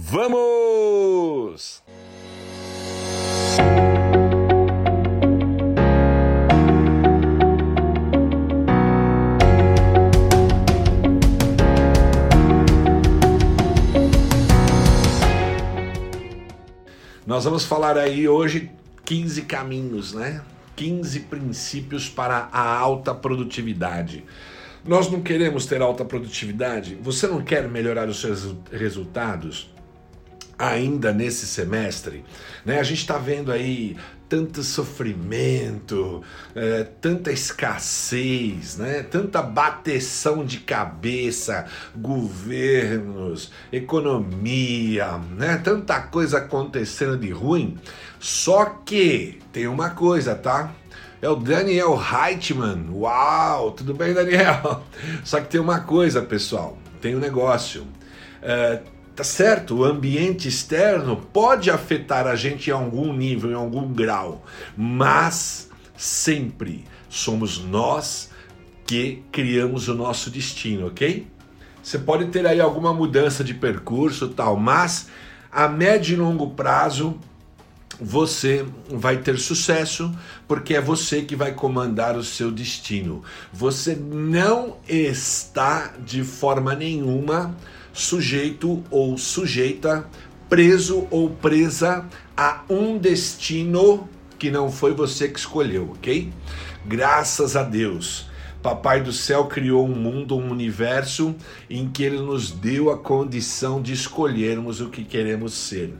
Vamos! Nós vamos falar aí hoje 15 caminhos, né? 15 princípios para a alta produtividade. Nós não queremos ter alta produtividade? Você não quer melhorar os seus resultados? Ainda nesse semestre, né? A gente está vendo aí tanto sofrimento, é, tanta escassez, né? tanta bateção de cabeça, governos, economia, né? tanta coisa acontecendo de ruim. Só que tem uma coisa, tá? É o Daniel Heitman. Uau, tudo bem, Daniel? Só que tem uma coisa, pessoal. Tem um negócio. É, Tá certo? O ambiente externo pode afetar a gente em algum nível, em algum grau, mas sempre somos nós que criamos o nosso destino, ok? Você pode ter aí alguma mudança de percurso tal, mas a médio e longo prazo você vai ter sucesso porque é você que vai comandar o seu destino. Você não está de forma nenhuma sujeito ou sujeita, preso ou presa a um destino que não foi você que escolheu, ok? Graças a Deus. Papai do céu criou um mundo, um universo em que ele nos deu a condição de escolhermos o que queremos ser.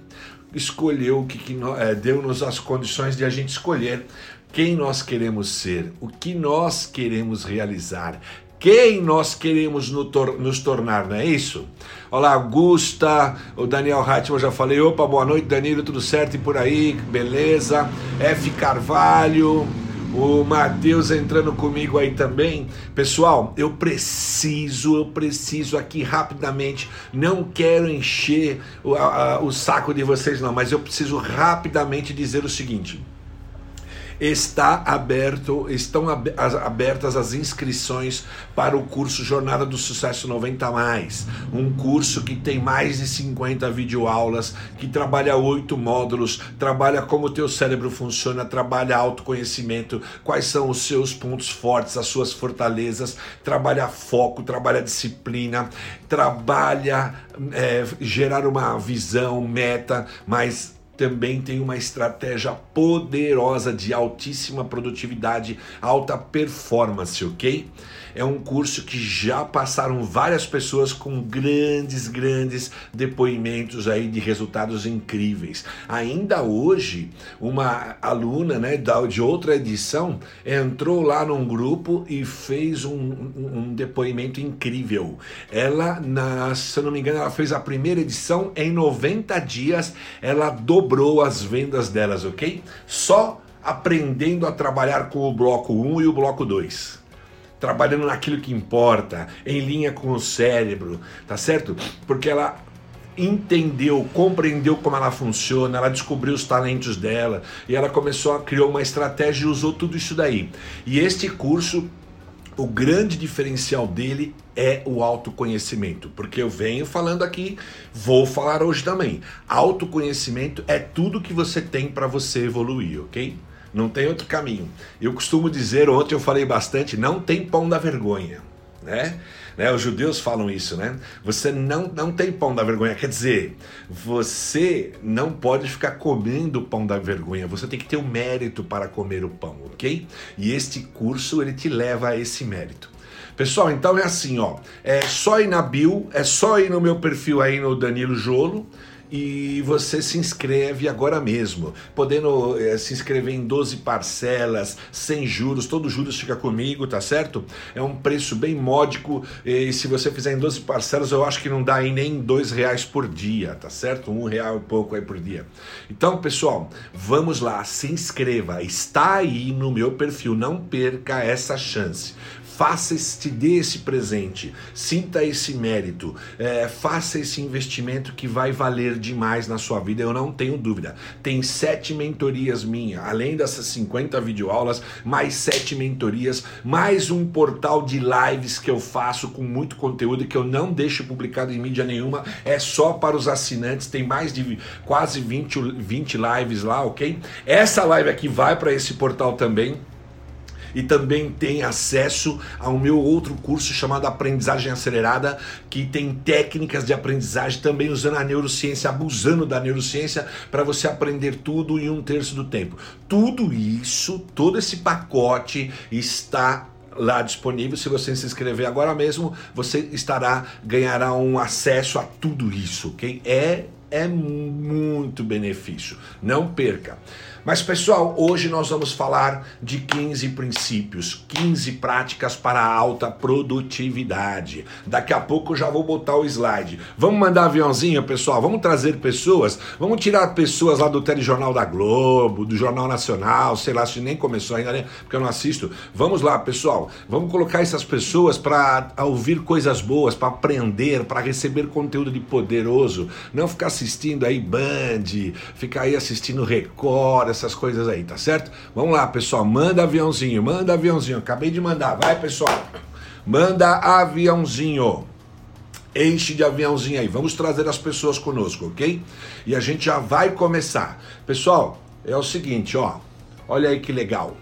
Escolheu o que, que é, deu-nos as condições de a gente escolher quem nós queremos ser, o que nós queremos realizar, quem nós queremos nos tornar, não é isso? Olá, Augusta, o Daniel Hatman, já falei. Opa, boa noite, Danilo, tudo certo e por aí? Beleza? F. Carvalho, o Matheus entrando comigo aí também. Pessoal, eu preciso, eu preciso aqui rapidamente, não quero encher o, a, o saco de vocês não, mas eu preciso rapidamente dizer o seguinte está aberto, estão abertas as inscrições para o curso Jornada do Sucesso 90 mais, um curso que tem mais de 50 videoaulas, que trabalha oito módulos, trabalha como o teu cérebro funciona, trabalha autoconhecimento, quais são os seus pontos fortes, as suas fortalezas, trabalha foco, trabalha disciplina, trabalha é, gerar uma visão, meta, mas também tem uma estratégia poderosa de altíssima produtividade, alta performance, ok? É um curso que já passaram várias pessoas com grandes, grandes depoimentos aí de resultados incríveis. Ainda hoje, uma aluna né, de outra edição entrou lá num grupo e fez um, um, depoimento incrível. Ela, na, se eu não me engano, ela fez a primeira edição em 90 dias, ela dobrou as vendas delas, ok? Só aprendendo a trabalhar com o bloco 1 e o bloco 2 trabalhando naquilo que importa, em linha com o cérebro, tá certo? Porque ela entendeu, compreendeu como ela funciona, ela descobriu os talentos dela e ela começou a criar uma estratégia e usou tudo isso daí. E este curso, o grande diferencial dele é o autoconhecimento, porque eu venho falando aqui, vou falar hoje também. Autoconhecimento é tudo que você tem para você evoluir, ok? Não tem outro caminho. Eu costumo dizer, ontem eu falei bastante, não tem pão da vergonha, né? né? Os judeus falam isso, né? Você não, não tem pão da vergonha, quer dizer, você não pode ficar comendo o pão da vergonha, você tem que ter o um mérito para comer o pão, ok? E este curso ele te leva a esse mérito. Pessoal, então é assim, ó, é só ir na bio, é só ir no meu perfil aí no Danilo Jolo, e você se inscreve agora mesmo, podendo é, se inscrever em 12 parcelas, sem juros, todo juros fica comigo, tá certo? É um preço bem módico e se você fizer em 12 parcelas, eu acho que não dá aí nem dois reais por dia, tá certo? Um real e pouco aí por dia. Então, pessoal, vamos lá, se inscreva, está aí no meu perfil, não perca essa chance faça este, dê esse presente, sinta esse mérito, é, faça esse investimento que vai valer demais na sua vida, eu não tenho dúvida. Tem sete mentorias minhas, além dessas 50 videoaulas, mais sete mentorias, mais um portal de lives que eu faço com muito conteúdo que eu não deixo publicado em mídia nenhuma, é só para os assinantes, tem mais de quase 20, 20 lives lá, ok? Essa live aqui vai para esse portal também e também tem acesso ao meu outro curso chamado Aprendizagem Acelerada, que tem técnicas de aprendizagem também usando a neurociência, abusando da neurociência para você aprender tudo em um terço do tempo. Tudo isso, todo esse pacote está lá disponível. Se você se inscrever agora mesmo, você estará ganhará um acesso a tudo isso, ok? É é muito benefício. Não perca. Mas pessoal, hoje nós vamos falar de 15 princípios, 15 práticas para a alta produtividade. Daqui a pouco eu já vou botar o slide. Vamos mandar aviãozinho, pessoal? Vamos trazer pessoas? Vamos tirar pessoas lá do telejornal da Globo, do Jornal Nacional, sei lá se nem começou ainda, né? Porque eu não assisto. Vamos lá, pessoal. Vamos colocar essas pessoas para ouvir coisas boas, para aprender, para receber conteúdo de poderoso, não ficar assistindo aí Band, ficar aí assistindo Record, essas coisas aí, tá certo? Vamos lá, pessoal, manda aviãozinho, manda aviãozinho. Acabei de mandar, vai, pessoal. Manda aviãozinho. Enche de aviãozinho aí. Vamos trazer as pessoas conosco, ok? E a gente já vai começar. Pessoal, é o seguinte, ó. Olha aí que legal.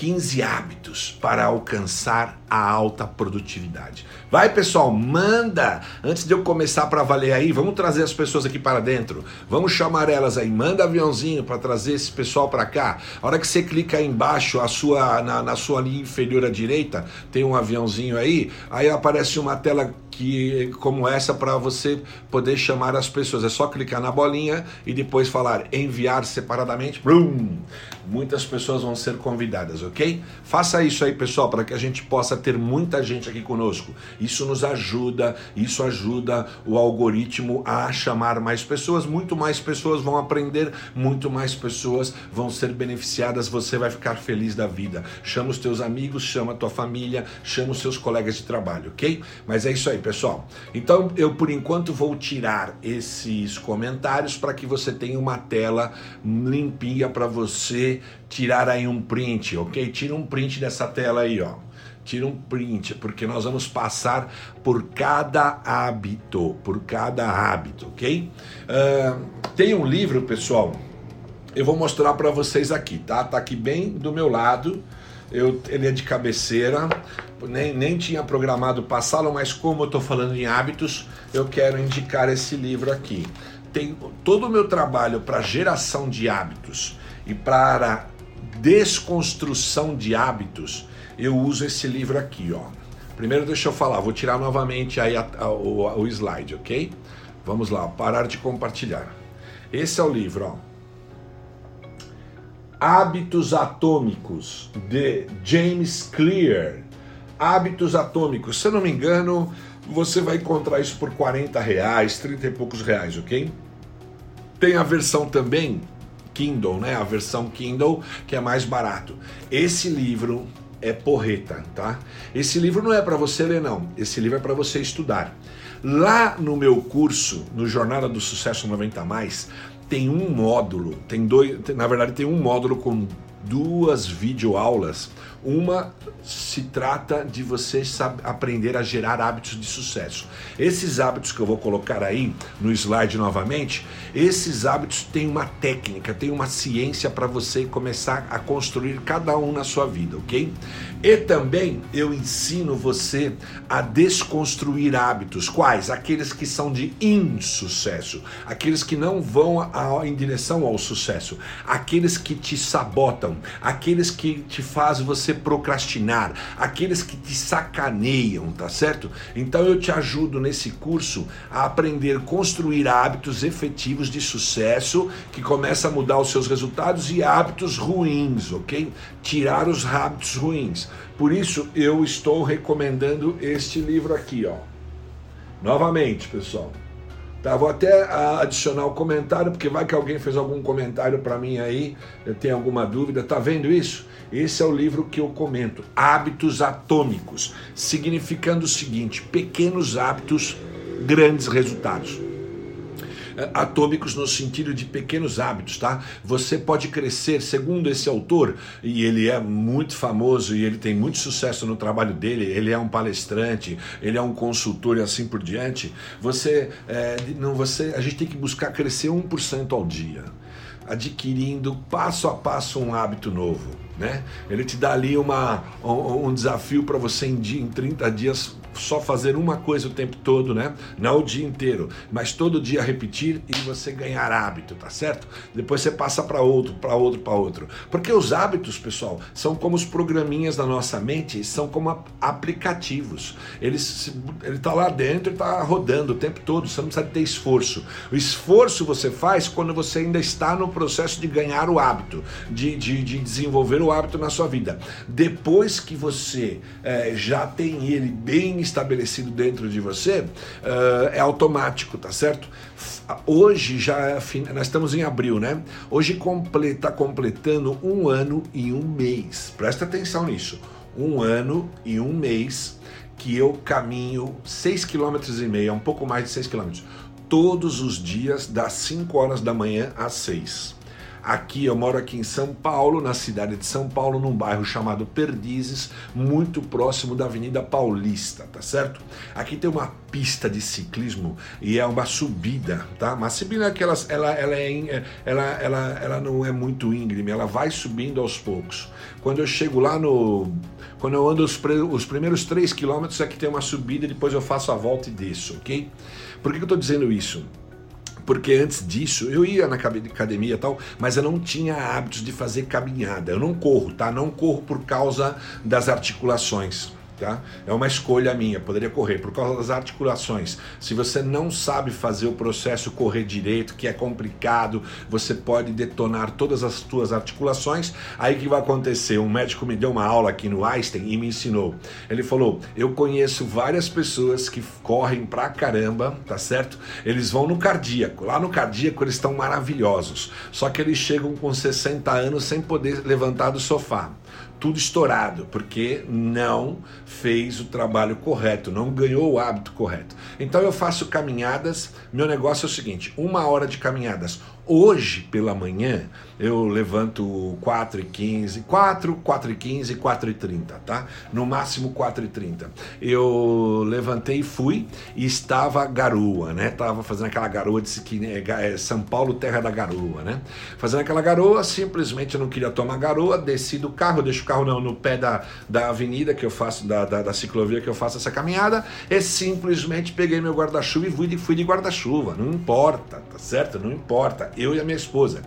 15 hábitos para alcançar a alta produtividade. Vai, pessoal, manda! Antes de eu começar para valer aí, vamos trazer as pessoas aqui para dentro. Vamos chamar elas aí. Manda aviãozinho para trazer esse pessoal para cá. A hora que você clica aí embaixo, a sua, na, na sua linha inferior à direita, tem um aviãozinho aí. Aí aparece uma tela que como essa para você poder chamar as pessoas. É só clicar na bolinha e depois falar enviar separadamente. Brum! Muitas pessoas vão ser convidadas, ok? Faça isso aí, pessoal, para que a gente possa ter muita gente aqui conosco. Isso nos ajuda, isso ajuda o algoritmo a chamar mais pessoas. Muito mais pessoas vão aprender, muito mais pessoas vão ser beneficiadas. Você vai ficar feliz da vida. Chama os teus amigos, chama a tua família, chama os seus colegas de trabalho, ok? Mas é isso aí, pessoal. Então eu por enquanto vou tirar esses comentários para que você tenha uma tela limpinha para você tirar aí um print, ok? Tira um print dessa tela aí, ó. Tira um print, porque nós vamos passar por cada hábito, por cada hábito, ok? Uh, tem um livro, pessoal. Eu vou mostrar para vocês aqui, tá? Tá aqui bem do meu lado. Eu, ele é de cabeceira, nem, nem tinha programado passá-lo, mas como eu estou falando em hábitos, eu quero indicar esse livro aqui. Tem todo o meu trabalho para geração de hábitos e para desconstrução de hábitos, eu uso esse livro aqui, ó. Primeiro deixa eu falar, vou tirar novamente aí a, a, o, o slide, ok? Vamos lá, parar de compartilhar. Esse é o livro, ó. Hábitos Atômicos, de James Clear. Hábitos Atômicos, se eu não me engano, você vai encontrar isso por 40 reais, 30 e poucos reais, ok? Tem a versão também Kindle, né? A versão Kindle que é mais barato. Esse livro é porreta, tá? Esse livro não é para você ler não. Esse livro é para você estudar. Lá no meu curso, no Jornada do Sucesso 90 mais, tem um módulo, tem dois, na verdade tem um módulo com duas videoaulas. Uma se trata de você aprender a gerar hábitos de sucesso. Esses hábitos que eu vou colocar aí no slide novamente, esses hábitos têm uma técnica, tem uma ciência para você começar a construir cada um na sua vida, ok? E também eu ensino você a desconstruir hábitos. Quais? Aqueles que são de insucesso, aqueles que não vão em direção ao sucesso, aqueles que te sabotam, aqueles que te fazem você procrastinar, aqueles que te sacaneiam, tá certo? Então eu te ajudo nesse curso a aprender a construir hábitos efetivos de sucesso que começa a mudar os seus resultados e hábitos ruins, ok? Tirar os hábitos ruins. Por isso eu estou recomendando este livro aqui, ó. Novamente, pessoal. Tá, vou até adicionar o comentário, porque vai que alguém fez algum comentário para mim aí, eu tenho alguma dúvida. Tá vendo isso? Esse é o livro que eu comento, Hábitos Atômicos, significando o seguinte: pequenos hábitos, grandes resultados. É, atômicos no sentido de pequenos hábitos, tá? Você pode crescer, segundo esse autor, e ele é muito famoso e ele tem muito sucesso no trabalho dele, ele é um palestrante, ele é um consultor e assim por diante. Você, é, não, você, a gente tem que buscar crescer 1% ao dia, adquirindo passo a passo um hábito novo. Né? Ele te dá ali uma, um, um desafio para você em, dia, em 30 dias só fazer uma coisa o tempo todo, né? Não o dia inteiro, mas todo dia repetir e você ganhar hábito, tá certo? Depois você passa para outro, para outro, para outro. Porque os hábitos, pessoal, são como os programinhas da nossa mente, são como aplicativos. Eles, ele tá lá dentro e tá rodando o tempo todo, você não precisa ter esforço. O esforço você faz quando você ainda está no processo de ganhar o hábito, de, de, de desenvolver o hábito na sua vida. Depois que você é, já tem ele bem estabelecido dentro de você, uh, é automático, tá certo? Hoje já, é nós estamos em abril, né? Hoje está completando um ano e um mês. Presta atenção nisso. Um ano e um mês que eu caminho 6,5 km e meio, um pouco mais de 6 km, todos os dias das 5 horas da manhã às 6. Aqui eu moro aqui em São Paulo, na cidade de São Paulo, num bairro chamado Perdizes, muito próximo da Avenida Paulista, tá certo? Aqui tem uma pista de ciclismo e é uma subida, tá? Mas subida é que ela, ela, é, ela, ela, ela não é muito íngreme, ela vai subindo aos poucos. Quando eu chego lá no. Quando eu ando os, os primeiros 3 quilômetros, é que tem uma subida e depois eu faço a volta e desço, ok? Por que eu estou dizendo isso? Porque antes disso eu ia na academia e tal, mas eu não tinha hábitos de fazer caminhada. Eu não corro, tá? Não corro por causa das articulações. Tá? É uma escolha minha, poderia correr por causa das articulações. Se você não sabe fazer o processo correr direito, que é complicado, você pode detonar todas as suas articulações. Aí que vai acontecer? Um médico me deu uma aula aqui no Einstein e me ensinou. Ele falou: "Eu conheço várias pessoas que correm pra caramba, tá certo? Eles vão no cardíaco. Lá no cardíaco eles estão maravilhosos. Só que eles chegam com 60 anos sem poder levantar do sofá tudo estourado, porque não fez o trabalho correto, não ganhou o hábito correto. Então eu faço caminhadas, meu negócio é o seguinte: uma hora de caminhadas. Hoje pela manhã eu levanto 4 e 15, 4, 4 e 15, 4 e 30, tá? No máximo 4 e 30. Eu levantei e fui e estava garoa, né? Tava fazendo aquela garoa, disse que né, é São Paulo, terra da garoa, né? Fazendo aquela garoa, simplesmente eu não queria tomar garoa, desci do carro, deixo o carro no, no pé da, da avenida que eu faço, da, da, da, ciclovia que eu faço essa caminhada, e simplesmente peguei meu guarda-chuva e fui de, fui de guarda-chuva. Não importa, tá certo? Não importa. Eu e a minha esposa.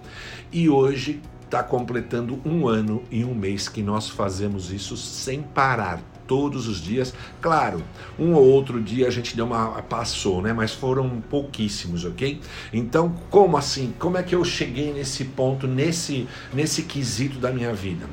E hoje está completando um ano e um mês que nós fazemos isso sem parar todos os dias. Claro, um ou outro dia a gente deu uma passou, né? Mas foram pouquíssimos, ok? Então, como assim? Como é que eu cheguei nesse ponto, nesse nesse quesito da minha vida?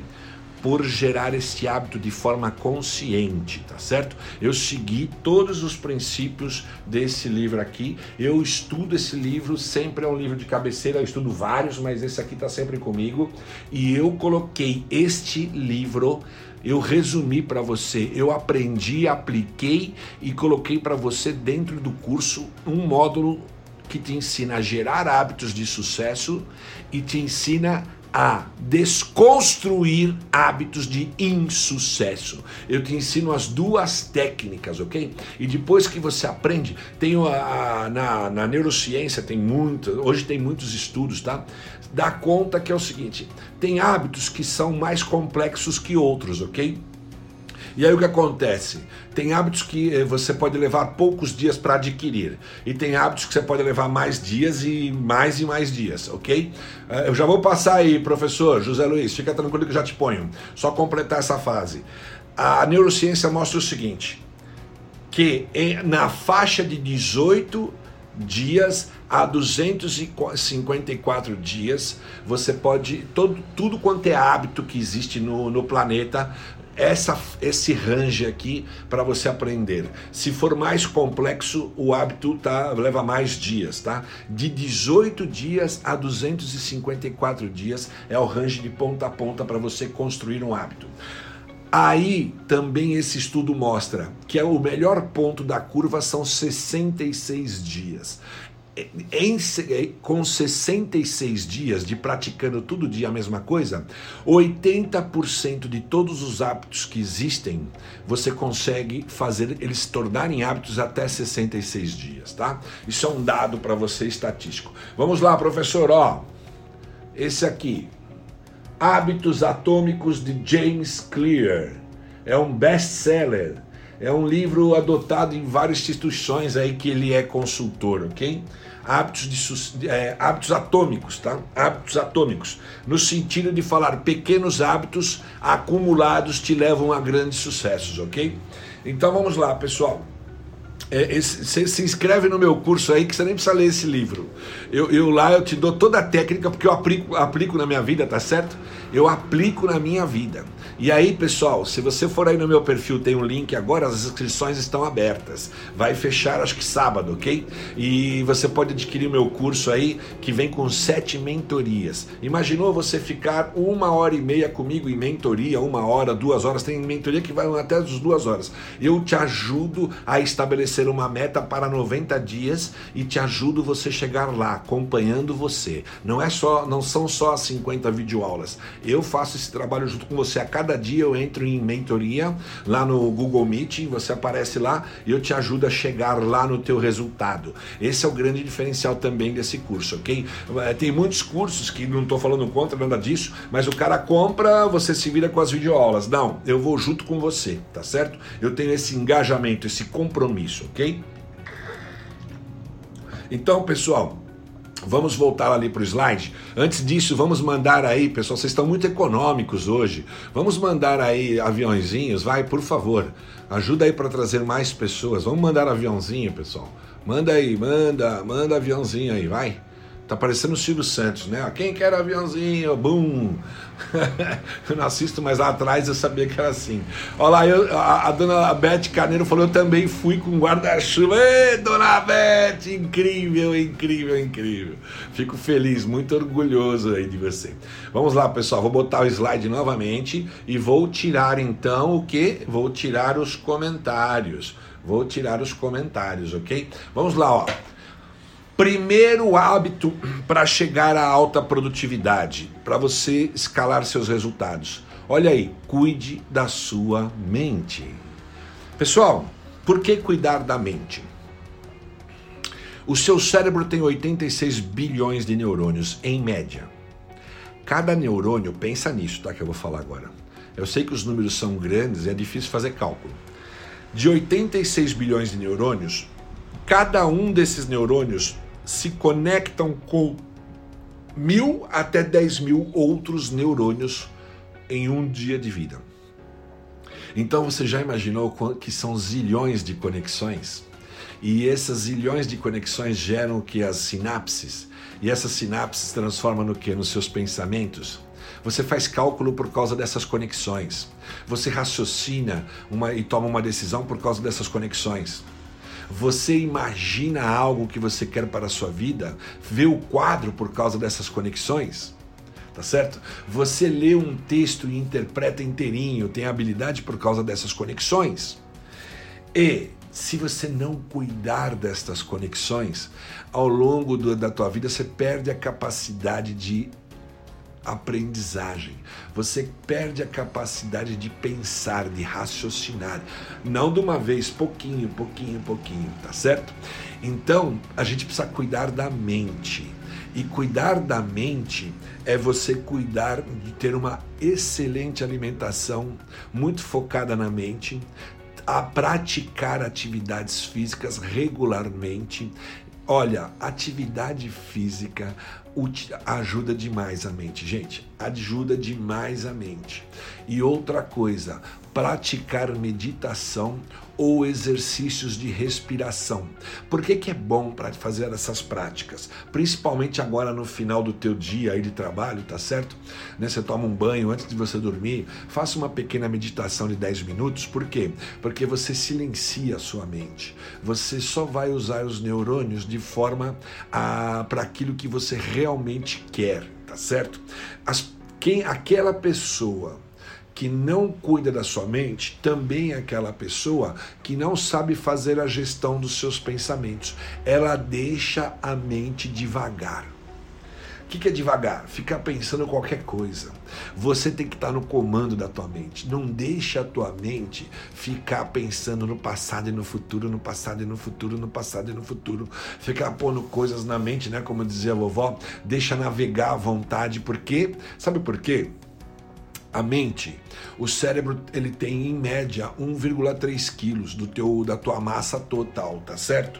Por gerar este hábito de forma consciente, tá certo? Eu segui todos os princípios desse livro aqui. Eu estudo esse livro, sempre é um livro de cabeceira, eu estudo vários, mas esse aqui está sempre comigo. E eu coloquei este livro eu resumi para você, eu aprendi, apliquei e coloquei para você dentro do curso um módulo que te ensina a gerar hábitos de sucesso e te ensina a desconstruir hábitos de insucesso. Eu te ensino as duas técnicas, ok? E depois que você aprende, tem a, a na, na neurociência tem muito, hoje tem muitos estudos, tá? Dá conta que é o seguinte: tem hábitos que são mais complexos que outros, ok? E aí o que acontece? Tem hábitos que eh, você pode levar poucos dias para adquirir, e tem hábitos que você pode levar mais dias e mais e mais dias, ok? Eh, eu já vou passar aí, professor José Luiz, fica tranquilo que eu já te ponho. Só completar essa fase. A neurociência mostra o seguinte: que na faixa de 18 dias a 254 dias. Você pode, todo, tudo quanto é hábito que existe no, no planeta, essa, esse range aqui para você aprender. Se for mais complexo, o hábito tá, leva mais dias, tá? De 18 dias a 254 dias é o range de ponta a ponta para você construir um hábito. Aí também esse estudo mostra que é o melhor ponto da curva são 66 dias em, com 66 dias de praticando todo dia a mesma coisa, 80% de todos os hábitos que existem, você consegue fazer eles se tornarem hábitos até 66 dias, tá? Isso é um dado para você estatístico. Vamos lá, professor, ó. Esse aqui, Hábitos Atômicos de James Clear. É um best-seller é um livro adotado em várias instituições aí que ele é consultor, ok? Hábitos, de, é, hábitos atômicos, tá? Hábitos atômicos, no sentido de falar pequenos hábitos acumulados te levam a grandes sucessos, ok? Então vamos lá, pessoal. É, você se inscreve no meu curso aí que você nem precisa ler esse livro. Eu, eu, lá eu te dou toda a técnica porque eu aplico, aplico na minha vida, tá certo? Eu aplico na minha vida. E aí, pessoal, se você for aí no meu perfil, tem um link agora, as inscrições estão abertas. Vai fechar acho que sábado, ok? E você pode adquirir o meu curso aí, que vem com sete mentorias. Imaginou você ficar uma hora e meia comigo em mentoria, uma hora, duas horas, tem mentoria que vai até as duas horas. Eu te ajudo a estabelecer uma meta para 90 dias e te ajudo você chegar lá, acompanhando você. Não é só, não são só as 50 videoaulas. Eu faço esse trabalho junto com você a cada Cada dia eu entro em mentoria lá no Google Meet, você aparece lá e eu te ajudo a chegar lá no teu resultado. Esse é o grande diferencial também desse curso, ok? Eh, tem muitos cursos que não estou falando contra nada disso, mas o cara compra, você se vira com as videoaulas. Não, eu vou junto com você, tá certo? Eu tenho esse engajamento, esse compromisso, ok? Então, pessoal, Vamos voltar ali para o slide. Antes disso, vamos mandar aí, pessoal, vocês estão muito econômicos hoje. Vamos mandar aí aviãozinhos, vai, por favor. Ajuda aí para trazer mais pessoas. Vamos mandar aviãozinho, pessoal. Manda aí, manda, manda aviãozinho aí, vai. Tá parecendo o Silvio Santos, né? Quem quer aviãozinho? Bum! eu não assisto, mas lá atrás eu sabia que era assim. Olha lá, eu, a, a, dona Beth Carneiro falou: eu também fui com guarda-chuva. Ei, dona Beth! Incrível, incrível, incrível. Fico feliz, muito orgulhoso aí de você. Vamos lá, pessoal, vou botar o slide novamente e vou tirar então o que? Vou tirar os comentários. Vou tirar os comentários, ok? Vamos lá, ó. Primeiro hábito para chegar à alta produtividade, para você escalar seus resultados. Olha aí, cuide da sua mente. Pessoal, por que cuidar da mente? O seu cérebro tem 86 bilhões de neurônios em média. Cada neurônio, pensa nisso, tá? Que eu vou falar agora. Eu sei que os números são grandes e é difícil fazer cálculo. De 86 bilhões de neurônios, cada um desses neurônios se conectam com mil até dez mil outros neurônios em um dia de vida. Então você já imaginou que são zilhões de conexões? E essas zilhões de conexões geram o que? As sinapses. E essas sinapses transformam no que? Nos seus pensamentos. Você faz cálculo por causa dessas conexões. Você raciocina uma, e toma uma decisão por causa dessas conexões. Você imagina algo que você quer para a sua vida, vê o quadro por causa dessas conexões? Tá certo? Você lê um texto e interpreta inteirinho, tem habilidade por causa dessas conexões. E se você não cuidar destas conexões, ao longo do, da tua vida você perde a capacidade de aprendizagem. Você perde a capacidade de pensar, de raciocinar, não de uma vez, pouquinho, pouquinho, pouquinho, tá certo? Então, a gente precisa cuidar da mente. E cuidar da mente é você cuidar de ter uma excelente alimentação, muito focada na mente, a praticar atividades físicas regularmente. Olha, atividade física ajuda demais a mente, gente. Ajuda demais a mente. E outra coisa, praticar meditação ou exercícios de respiração. Por que, que é bom para fazer essas práticas? Principalmente agora no final do teu dia aí de trabalho, tá certo? Né? Você toma um banho antes de você dormir, faça uma pequena meditação de 10 minutos. Por quê? Porque você silencia a sua mente. Você só vai usar os neurônios de forma para aquilo que você realmente quer, tá certo? As, quem aquela pessoa que não cuida da sua mente também é aquela pessoa que não sabe fazer a gestão dos seus pensamentos. Ela deixa a mente devagar. O que é devagar? Ficar pensando qualquer coisa. Você tem que estar no comando da tua mente. Não deixa a tua mente ficar pensando no passado e no futuro, no passado e no futuro, no passado e no futuro. Ficar pondo coisas na mente, né? Como dizia a vovó, deixa navegar à vontade. Por quê? Sabe por quê? A mente, o cérebro, ele tem em média 1,3 quilos do teu, da tua massa total, tá certo?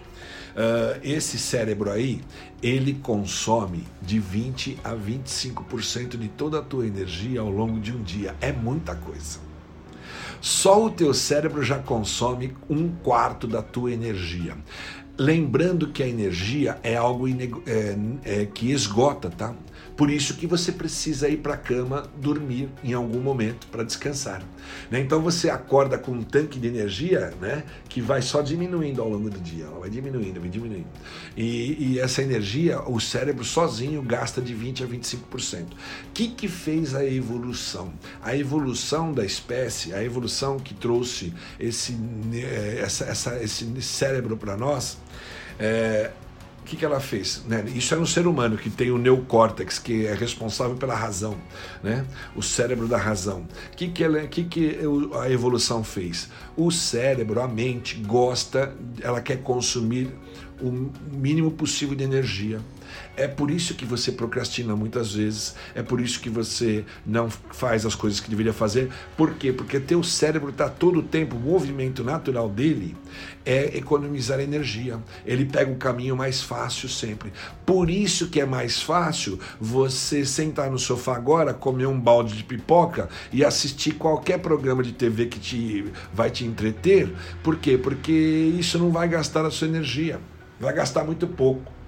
Uh, esse cérebro aí, ele consome de 20 a 25% de toda a tua energia ao longo de um dia. É muita coisa. Só o teu cérebro já consome um quarto da tua energia. Lembrando que a energia é algo é, é, que esgota, tá? Por isso que você precisa ir para a cama dormir em algum momento para descansar. Né? Então você acorda com um tanque de energia né, que vai só diminuindo ao longo do dia. Ela vai diminuindo, vai diminuindo. E, e essa energia, o cérebro sozinho gasta de 20% a 25%. O que, que fez a evolução? A evolução da espécie, a evolução que trouxe esse, eh, essa, essa, esse cérebro para nós, é, o que, que ela fez? Né? Isso é um ser humano que tem o neocórtex, que é responsável pela razão, né? o cérebro da razão. O que, que, ela, que, que a evolução fez? O cérebro, a mente, gosta, ela quer consumir o mínimo possível de energia. É por isso que você procrastina muitas vezes, é por isso que você não faz as coisas que deveria fazer. Por quê? Porque teu cérebro está todo o tempo, o movimento natural dele é economizar energia. Ele pega o caminho mais fácil sempre. Por isso que é mais fácil você sentar no sofá agora, comer um balde de pipoca e assistir qualquer programa de TV que te vai te entreter. Por quê? Porque isso não vai gastar a sua energia. Vai gastar muito pouco.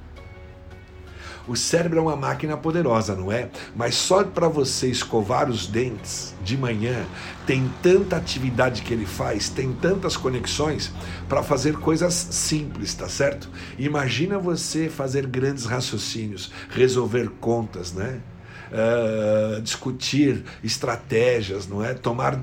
O cérebro é uma máquina poderosa, não é? Mas só para você escovar os dentes de manhã, tem tanta atividade que ele faz, tem tantas conexões para fazer coisas simples, tá certo? Imagina você fazer grandes raciocínios, resolver contas, né? Uh, discutir estratégias, não é? Tomar,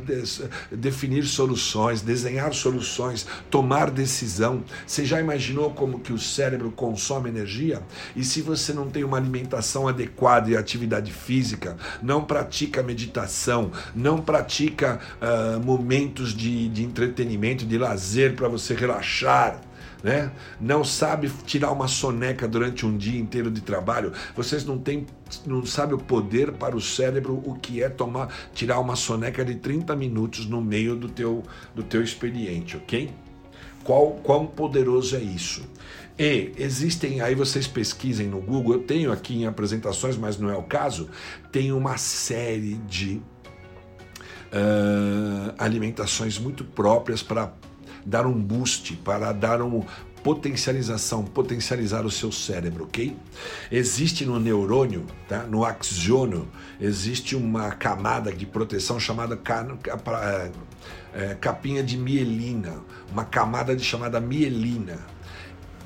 definir soluções, desenhar soluções, tomar decisão. Você já imaginou como que o cérebro consome energia? E se você não tem uma alimentação adequada e atividade física, não pratica meditação, não pratica uh, momentos de, de entretenimento, de lazer para você relaxar, né? Não sabe tirar uma soneca durante um dia inteiro de trabalho. Vocês não têm, não sabem o poder para o cérebro o que é tomar, tirar uma soneca de 30 minutos no meio do teu, do teu expediente, ok? Qual, quão poderoso é isso? E existem, aí vocês pesquisem no Google, eu tenho aqui em apresentações, mas não é o caso, tem uma série de uh, alimentações muito próprias para dar um boost, para dar um potencialização, potencializar o seu cérebro, ok? Existe no neurônio, tá? no axônio, existe uma camada de proteção chamada é, é, capinha de mielina, uma camada de chamada mielina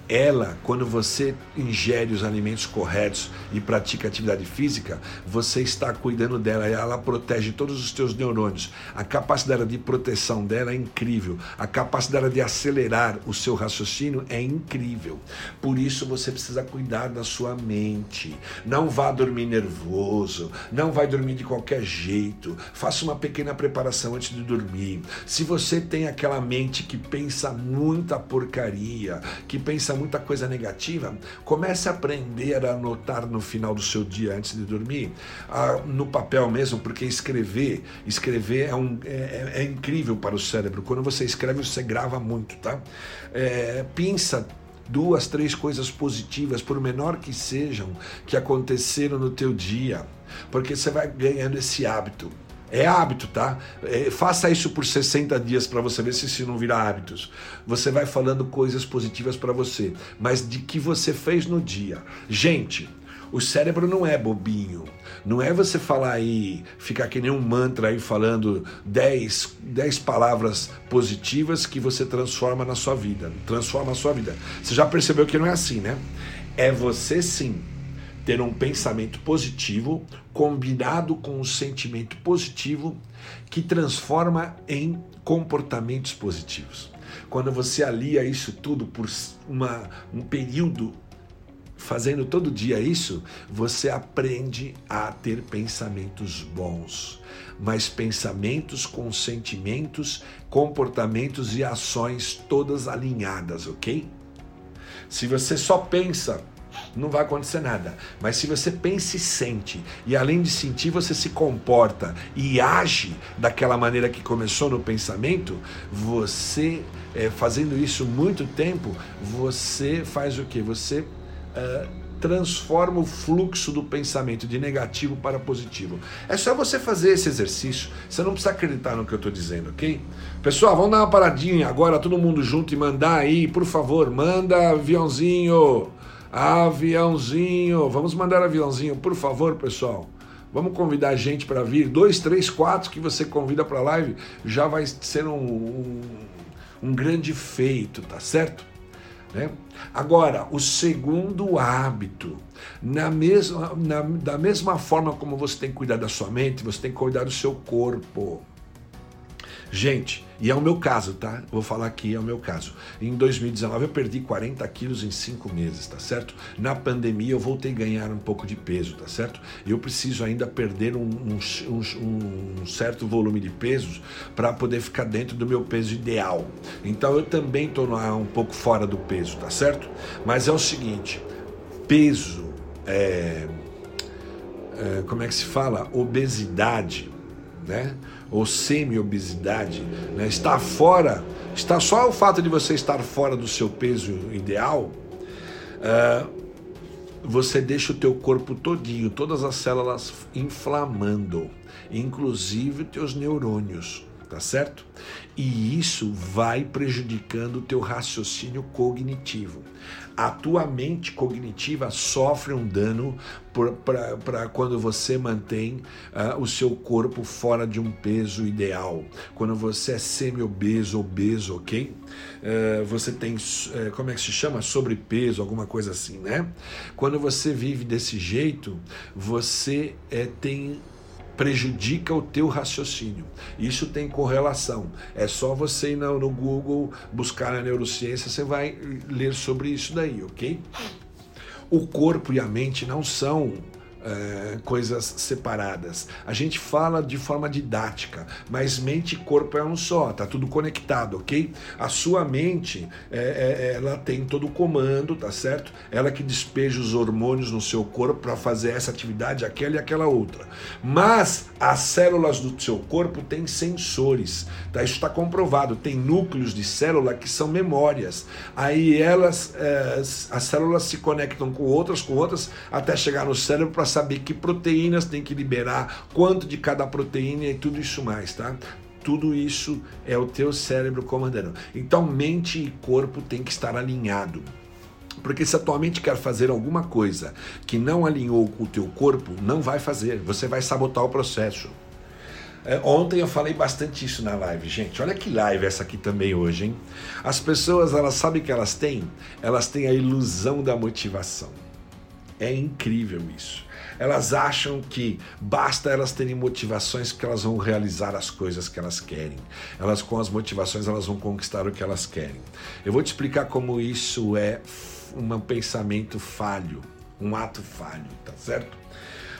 ela, quando você ingere os alimentos corretos e pratica atividade física, você está cuidando dela, ela protege todos os teus neurônios. A capacidade de proteção dela é incrível, a capacidade de acelerar o seu raciocínio é incrível. Por isso você precisa cuidar da sua mente. Não vá dormir nervoso, não vai dormir de qualquer jeito. Faça uma pequena preparação antes de dormir. Se você tem aquela mente que pensa muita porcaria, que pensa muita coisa negativa, comece a aprender a anotar no final do seu dia antes de dormir, no papel mesmo, porque escrever, escrever é, um, é, é, incrível para o cérebro. Quando você escreve, você grava muito, tá? É, pinça duas, três coisas positivas, por menor que sejam, que aconteceram no teu dia, porque você vai ganhando esse hábito É hábito, tá? É, faça isso por 60 dias para você ver se isso não virar hábitos. Você vai falando coisas positivas para você, mas de que você fez no dia. Gente, o cérebro não é bobinho. Não é você falar aí, ficar que nem um mantra aí falando 10, 10 palavras positivas que você transforma na sua vida. Transforma a sua vida. Você já percebeu que não é assim, né? É você sim ter um pensamento positivo combinado com um sentimento positivo que transforma em comportamentos positivos. Quando você alia isso tudo por uma, um período fazendo todo dia isso, você aprende a ter pensamentos bons, mas pensamentos com sentimentos, comportamentos e ações todas alinhadas, ok? Se você só pensa, não vai acontecer nada. Mas se você pensa e sente, e além de sentir, você se comporta e age daquela maneira que começou no pensamento, você, é, fazendo isso muito tempo, você faz o que? Você uh, transforma o fluxo do pensamento de negativo para positivo. É só você fazer esse exercício. Você não precisa acreditar no que eu estou dizendo, ok? Pessoal, vamos dar uma paradinha agora, todo mundo junto e mandar aí, por favor, manda aviãozinho, aviãozinho. Vamos mandar aviãozinho, por favor, pessoal. Vamos convidar gente para vir. Dois, três, quatro que você convida para a live já vai ser um, um, um grande feito, tá certo? Né? Agora, o segundo hábito, na mesma, na, da mesma forma como você tem que cuidar da sua mente, você tem que cuidar do seu corpo. Gente, e é o meu caso, tá? Vou falar aqui, é o meu caso. Em 2019 eu perdi 40 quilos em 5 meses, tá certo? Na pandemia eu voltei a ganhar um pouco de peso, tá certo? Eu preciso ainda perder um, um, um, certo volume de pesos para poder ficar dentro do meu peso ideal. Então eu também estou um pouco fora do peso, tá certo? Mas é o seguinte, peso, é, é, como é que se fala? Obesidade, né? ou semi-obesidade, né? está fora, está só o fato de você estar fora do seu peso ideal, uh, você deixa o teu corpo todinho, todas as células inflamando, inclusive os teus neurônios, tá certo? E isso vai prejudicando o teu raciocínio cognitivo a tua mente cognitiva sofre um dano para quando você mantém uh, o seu corpo fora de um peso ideal. Quando você é semi-obeso, obeso, ok? Uh, você tem, uh, como é que se chama? Sobrepeso, alguma coisa assim, né? Quando você vive desse jeito, você eh, tem prejudica o teu raciocínio. Isso tem correlação. É só você ir no, Google buscar na neurociência, você vai ler sobre isso daí, ok? O corpo e a mente não são é, coisas separadas. A gente fala de forma didática, mas mente e corpo é um só, tá tudo conectado, ok? A sua mente, é, é, ela tem todo o comando, tá certo? Ela que despeja os hormônios no seu corpo para fazer essa atividade, aquela e aquela outra. Mas as células do seu corpo têm sensores, tá? Isso está comprovado. Tem núcleos de célula que são memórias. Aí elas, as células se conectam com outras, com outras, até chegar no cérebro para saber que proteínas tem que liberar, quanto de cada proteína e tudo isso mais, tá? Tudo isso é o teu cérebro comandando. Então, mente e corpo tem que estar alinhado. Porque se a tua mente quer fazer alguma coisa que não alinhou com o teu corpo, não vai fazer. Você vai sabotar o processo. É, ontem eu falei bastante isso na live, gente. Olha que live essa aqui também hoje, hein? As pessoas, elas sabem que elas têm? Elas têm a ilusão da motivação. É incrível isso. Elas acham que basta elas terem motivações que elas vão realizar as coisas que elas querem. Elas com as motivações elas vão conquistar o que elas querem. Eu vou te explicar como isso é um pensamento falho, um ato falho, tá certo?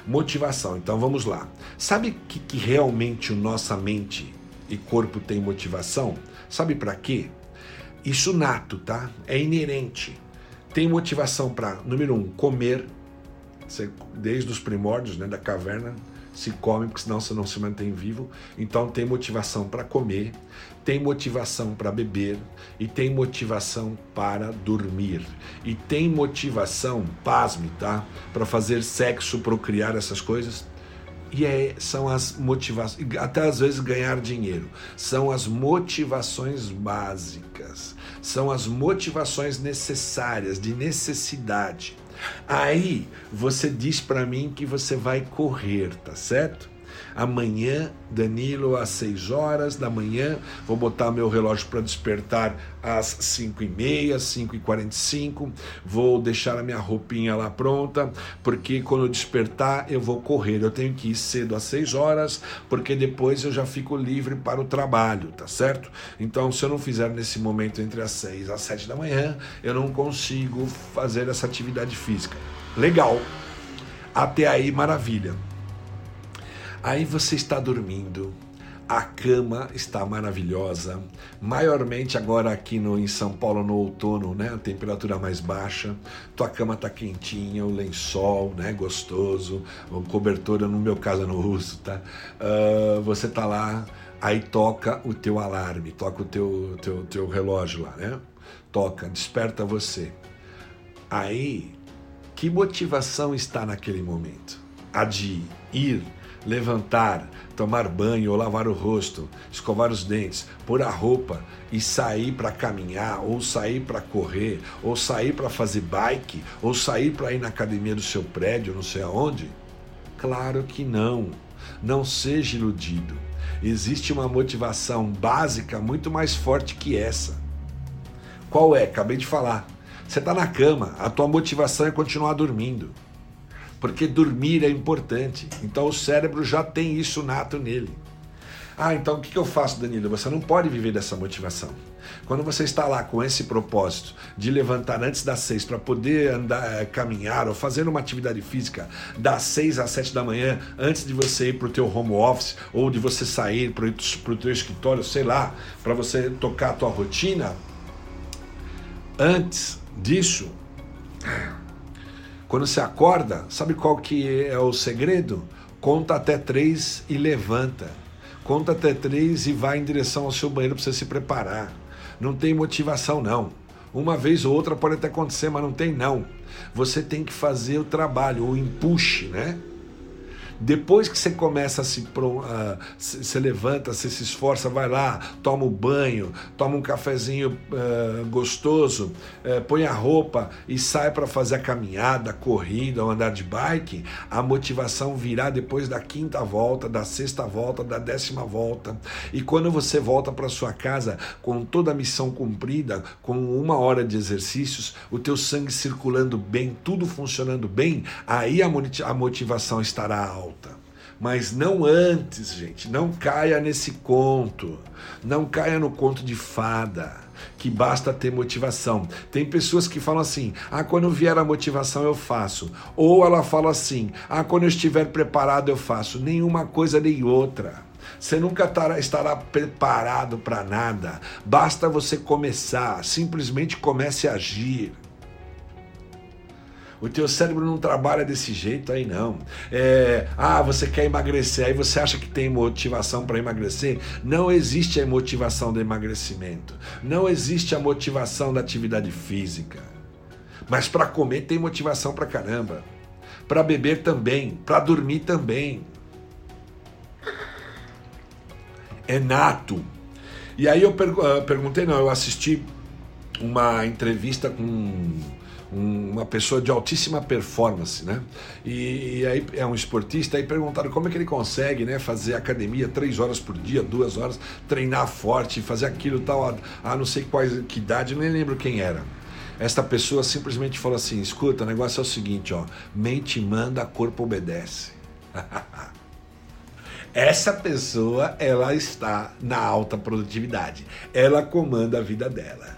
Motivação. Então vamos lá. Sabe que, que realmente nossa mente e corpo tem motivação? Sabe para quê? Isso nato, tá? É inerente. Tem motivação para, número um, comer, você, desde os primórdios né, da caverna, se come, porque senão você não se mantém vivo. Então tem motivação para comer, tem motivação para beber e tem motivação para dormir. E tem motivação, pasme, tá? Para fazer sexo, procriar essas coisas E é, são as motivações, até às vezes ganhar dinheiro, são as motivações básicas, são as motivações necessárias, de necessidade. Aí você diz para mim que você vai correr, tá certo? Amanhã, Danilo, às 6 horas da manhã, vou botar meu relógio para despertar às 5 e meia, 5 e 45 vou deixar a minha roupinha lá pronta, porque quando eu despertar eu vou correr. Eu tenho que ir cedo às 6 horas, porque depois eu já fico livre para o trabalho, tá certo? Então, se eu não fizer nesse momento entre as 6 e as 7 da manhã, eu não consigo fazer essa atividade física. Legal. Até aí, maravilha. Aí você está dormindo, a cama está maravilhosa, maiormente agora aqui no, em São Paulo no outono, né? A temperatura mais baixa, tua cama está quentinha, o lençol, né? Gostoso, o cobertor, no meu caso eu não uso, tá? Uh, você está lá, aí toca o teu alarme, toca o teu, teu, teu relógio lá, né? Toca, desperta você. Aí, que motivação está naquele momento? A de ir levantar, tomar banho ou lavar o rosto, escovar os dentes, pôr a roupa e sair para caminhar, ou sair para correr, ou sair para fazer bike, ou sair para ir na academia do seu prédio, não sei aonde? Claro que não. Não seja iludido. Existe uma motivação básica muito mais forte que essa. Qual é? Acabei de falar. Você está na cama, a tua motivação é continuar dormindo porque dormir é importante. Então o cérebro já tem isso nato nele. Ah, então o que eu faço, Danilo? Você não pode viver dessa motivação. Quando você está lá com esse propósito de levantar antes das seis para poder andar, eh, caminhar ou fazer uma atividade física das seis às sete da manhã, antes de você ir para o teu home office ou de você sair para o teu escritório, sei lá, para você tocar a tua rotina, antes disso, quando você acorda, sabe qual que é o segredo? Conta até três e levanta. Conta até três e vai em direção ao seu banheiro para você se preparar. Não tem motivação não. Uma vez ou outra pode até acontecer, mas não tem não. Você tem que fazer o trabalho, o empuxe, né? Depois que você começa a se. Você levanta, você se esforça, vai lá, toma um banho, toma um cafezinho uh, gostoso, uh, põe a roupa e sai para fazer a caminhada, a corrida ou andar de bike, a motivação virá depois da quinta volta, da sexta volta, da décima volta. E quando você volta para sua casa com toda a missão cumprida, com uma hora de exercícios, o teu sangue circulando bem, tudo funcionando bem, aí a motivação estará alta volta. Mas não antes, gente. Não caia nesse conto. Não caia no conto de fada, que basta ter motivação. Tem pessoas que falam assim: ah, quando vier a motivação eu faço. Ou ela fala assim: ah, quando eu estiver preparado eu faço. Nenhuma coisa nem outra. Você nunca estará preparado para nada. Basta você começar. Simplesmente comece a agir. O teu cérebro não trabalha desse jeito aí não. É, ah, você quer emagrecer, aí você acha que tem motivação para emagrecer? Não existe a motivação do emagrecimento. Não existe a motivação da atividade física. Mas para comer tem motivação para caramba. Para beber também, para dormir também. É nato. E aí eu ah, perguntei, não, eu assisti uma entrevista com uma pessoa de altíssima performance, né? E, e, aí é um esportista, aí perguntaram como é que ele consegue, né, fazer academia três horas por dia, duas horas, treinar forte, fazer aquilo tal, a, a não sei quais que idade, nem lembro quem era. Esta pessoa simplesmente falou assim: escuta, o negócio é o seguinte, ó, mente manda, corpo obedece. Essa pessoa, ela está na alta produtividade. Ela comanda a vida dela.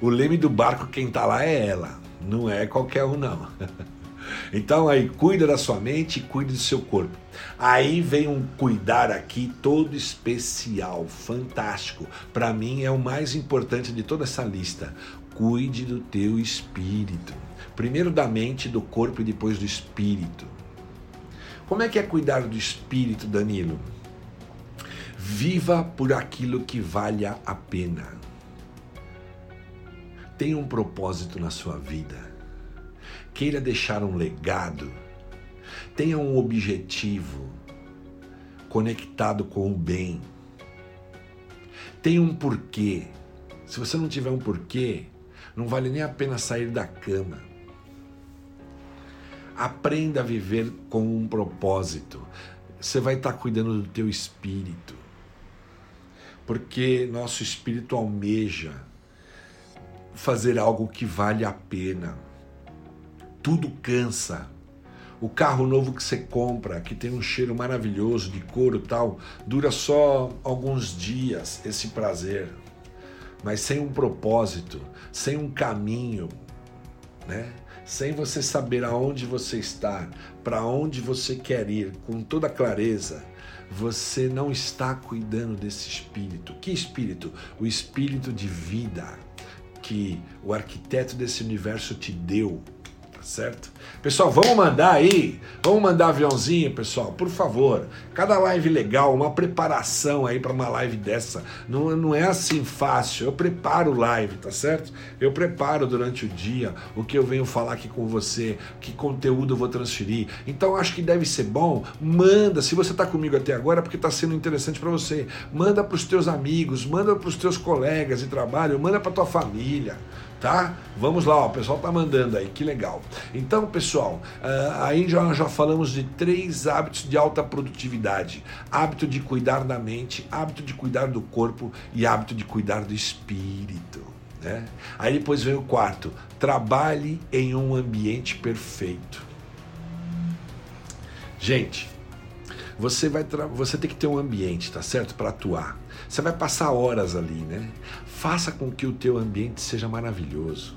O leme do barco, quem está lá é ela. Não é qualquer um, não. Então aí, cuida da sua mente e cuide do seu corpo. Aí vem um cuidar aqui todo especial, fantástico. Para mim é o mais importante de toda essa lista. Cuide do teu espírito. Primeiro da mente, do corpo e depois do espírito. Como é que é cuidar do espírito, Danilo? Viva por aquilo que valha a pena. Tenha um propósito na sua vida. Queira deixar um legado. Tenha um objetivo conectado com o bem. Tenha um porquê. Se você não tiver um porquê, não vale nem a pena sair da cama. Aprenda a viver com um propósito. Você vai estar cuidando do teu espírito. Porque nosso espírito almeja fazer algo que vale a pena. Tudo cansa. O carro novo que você compra, que tem um cheiro maravilhoso de couro tal, dura só alguns dias esse prazer. Mas sem um propósito, sem um caminho, né? Sem você saber aonde você está, para onde você quer ir, com toda clareza, você não está cuidando desse espírito. Que espírito? O espírito de vida que o arquiteto desse universo te deu Tá certo? Pessoal, vamos mandar aí, vamos mandar aviãozinho, pessoal, por favor. Cada live legal, uma preparação aí para uma live dessa. Não, não é assim fácil. Eu preparo live, tá certo? Eu preparo durante o dia o que eu venho falar aqui com você, que conteúdo eu vou transferir. Então acho que deve ser bom. Manda, se você está comigo até agora, porque está sendo interessante para você. Manda para os teus amigos, manda para os teus colegas de trabalho, manda para tua família tá? Vamos lá, ó, o pessoal tá mandando aí, que legal. Então, pessoal, uh, aí já, já falamos de três hábitos de alta produtividade: hábito de cuidar da mente, hábito de cuidar do corpo e hábito de cuidar do espírito. Né? Aí depois vem o quarto: trabalhe em um ambiente perfeito. Gente, você vai você tem que ter um ambiente, tá certo, para atuar. Você vai passar horas ali, né? Faça com que o teu ambiente seja maravilhoso,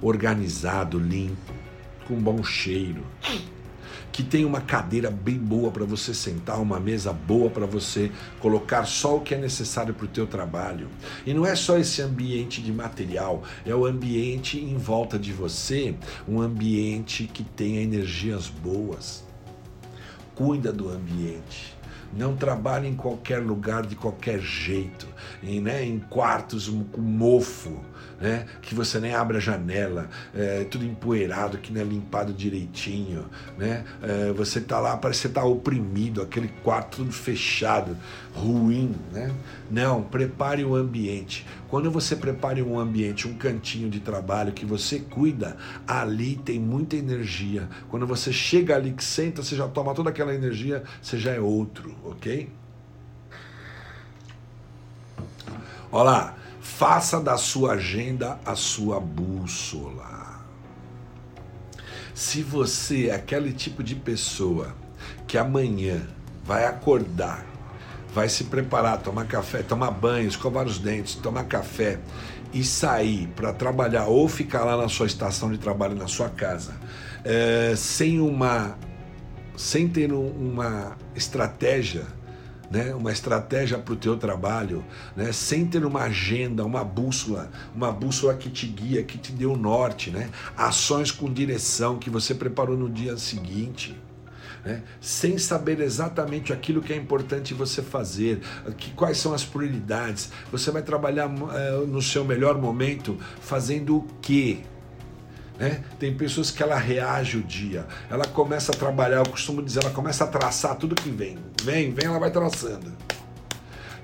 organizado, limpo, com bom cheiro, que tenha uma cadeira bem boa para você sentar, uma mesa boa para você colocar só o que é necessário para o teu trabalho. E não é só esse ambiente de material, é o ambiente em volta de você, um ambiente que tenha energias boas. Cuida do ambiente não trabalhe em qualquer lugar de qualquer jeito, em, né, em quartos com mofo, né, que você nem abre a janela, é, tudo empoeirado, que não é limpado direitinho, né, é, você está lá, parece que você está oprimido, aquele quarto tudo fechado, ruim, né? Não, prepare o ambiente. Quando você prepare um ambiente, um cantinho de trabalho que você cuida, ali tem muita energia. Quando você chega ali que senta, você já toma toda aquela energia, você já é outro, ok? Olha lá, faça da sua agenda a sua bússola. Se você é aquele tipo de pessoa que amanhã vai acordar vai se preparar, tomar café, tomar banho, escovar os dentes, tomar café e sair para trabalhar ou ficar lá na sua estação de trabalho na sua casa, é, sem uma, sem ter uma estratégia, né, uma estratégia para o teu trabalho, né, sem ter uma agenda, uma bússola, uma bússola que te guia, que te dê o norte, né, ações com direção que você preparou no dia seguinte né? sem saber exatamente aquilo que é importante você fazer, que, quais são as prioridades. Você vai trabalhar uh, no seu melhor momento fazendo o quê? Né? Tem pessoas que ela reage o dia, ela começa a trabalhar, eu costumo dizer, ela começa a traçar tudo que vem. Vem, vem, ela vai traçando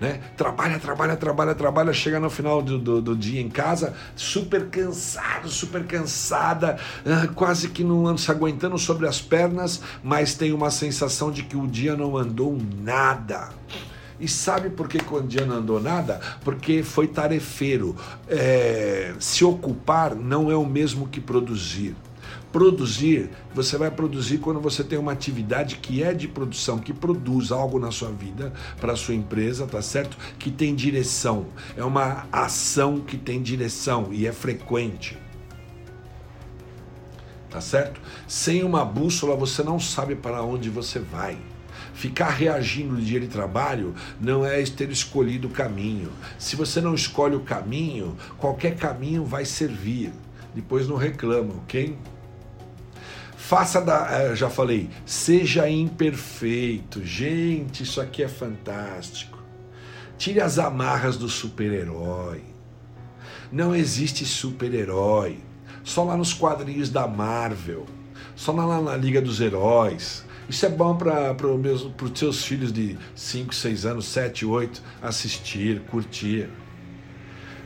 né? Trabalha, trabalha, trabalha, trabalha, chega no final do, do, do dia em casa, super cansado, super cansada, ah, quase que não se aguentando sobre as pernas, mas tem uma sensação de que o dia não andou nada. E sabe por que o dia não andou nada? Porque foi tarefeiro. É, se ocupar não é o mesmo que produzir. Produzir, você vai produzir quando você tem uma atividade que é de produção, que produz algo na sua vida, para a sua empresa, tá certo? Que tem direção. É uma ação que tem direção e é frequente. Tá certo? Sem uma bússola você não sabe para onde você vai. Ficar reagindo no dia de trabalho não é ter escolhido o caminho. Se você não escolhe o caminho, qualquer caminho vai servir. Depois não reclama, ok? Faça da. Eh, já falei, seja imperfeito. Gente, isso aqui é fantástico. Tire as amarras do super-herói. Não existe super-herói. Só lá nos quadrinhos da Marvel. Só lá na Liga dos Heróis. Isso é bom para os seus filhos de 5, 6 anos, 7, 8 assistir, curtir.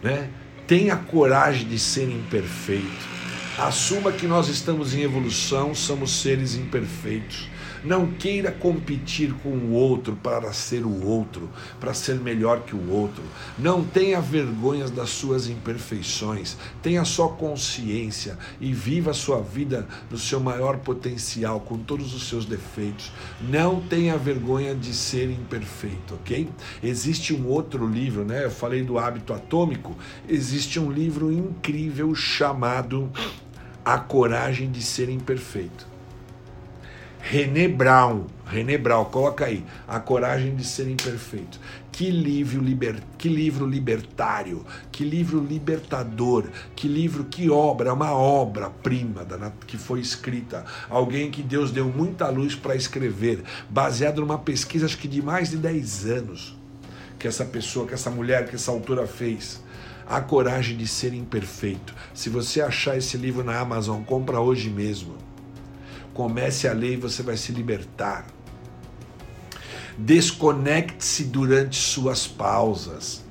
Né? Tenha coragem de ser imperfeito. Assuma que nós estamos em evolução, somos seres imperfeitos. Não queira competir com o outro para ser o outro, para ser melhor que o outro. Não tenha vergonhas das suas imperfeições. Tenha só consciência e viva a sua vida no seu maior potencial, com todos os seus defeitos. Não tenha vergonha de ser imperfeito, ok? Existe um outro livro, né? Eu falei do hábito atômico. Existe um livro incrível chamado A Coragem de Ser Imperfeito. René Brown, René Brown, coloca aí, A Coragem de Ser Imperfeito. Que livro, liber, que livro libertário, que livro libertador, que livro, que obra, uma obra-prima que foi escrita. Alguém que Deus deu muita luz para escrever, baseado numa pesquisa, acho que de mais de 10 anos, que essa pessoa, que essa mulher, que essa autora fez. A Coragem de Ser Imperfeito. Se você achar esse livro na Amazon, compra hoje mesmo Comece a ler e você vai se libertar. Desconecte-se durante suas pausas.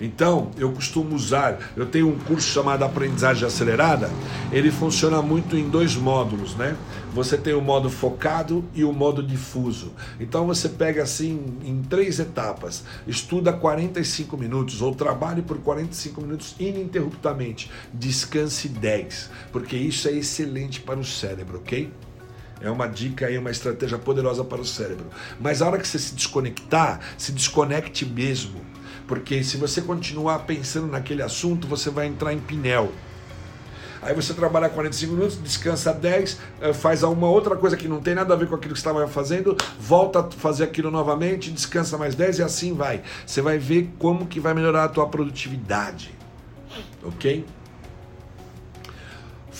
Então, eu costumo usar, eu tenho um curso chamado Aprendizagem Acelerada, ele funciona muito em dois módulos, né? Você tem o modo focado e o modo difuso. Então você pega assim em três etapas, estuda 45 minutos ou trabalhe por 45 minutos ininterruptamente, descanse 10, porque isso é excelente para o cérebro, ok? É uma dica e uma estratégia poderosa para o cérebro. Mas a hora que você se desconectar, se desconecte mesmo. Porque se você continuar pensando naquele assunto, você vai entrar em pinel. Aí você trabalha 45 minutos, descansa 10, eh, faz uma outra coisa que não tem nada a ver com aquilo que você estava fazendo, volta a fazer aquilo novamente, descansa mais 10 e assim vai. Você vai ver como que vai melhorar a tua produtividade. OK?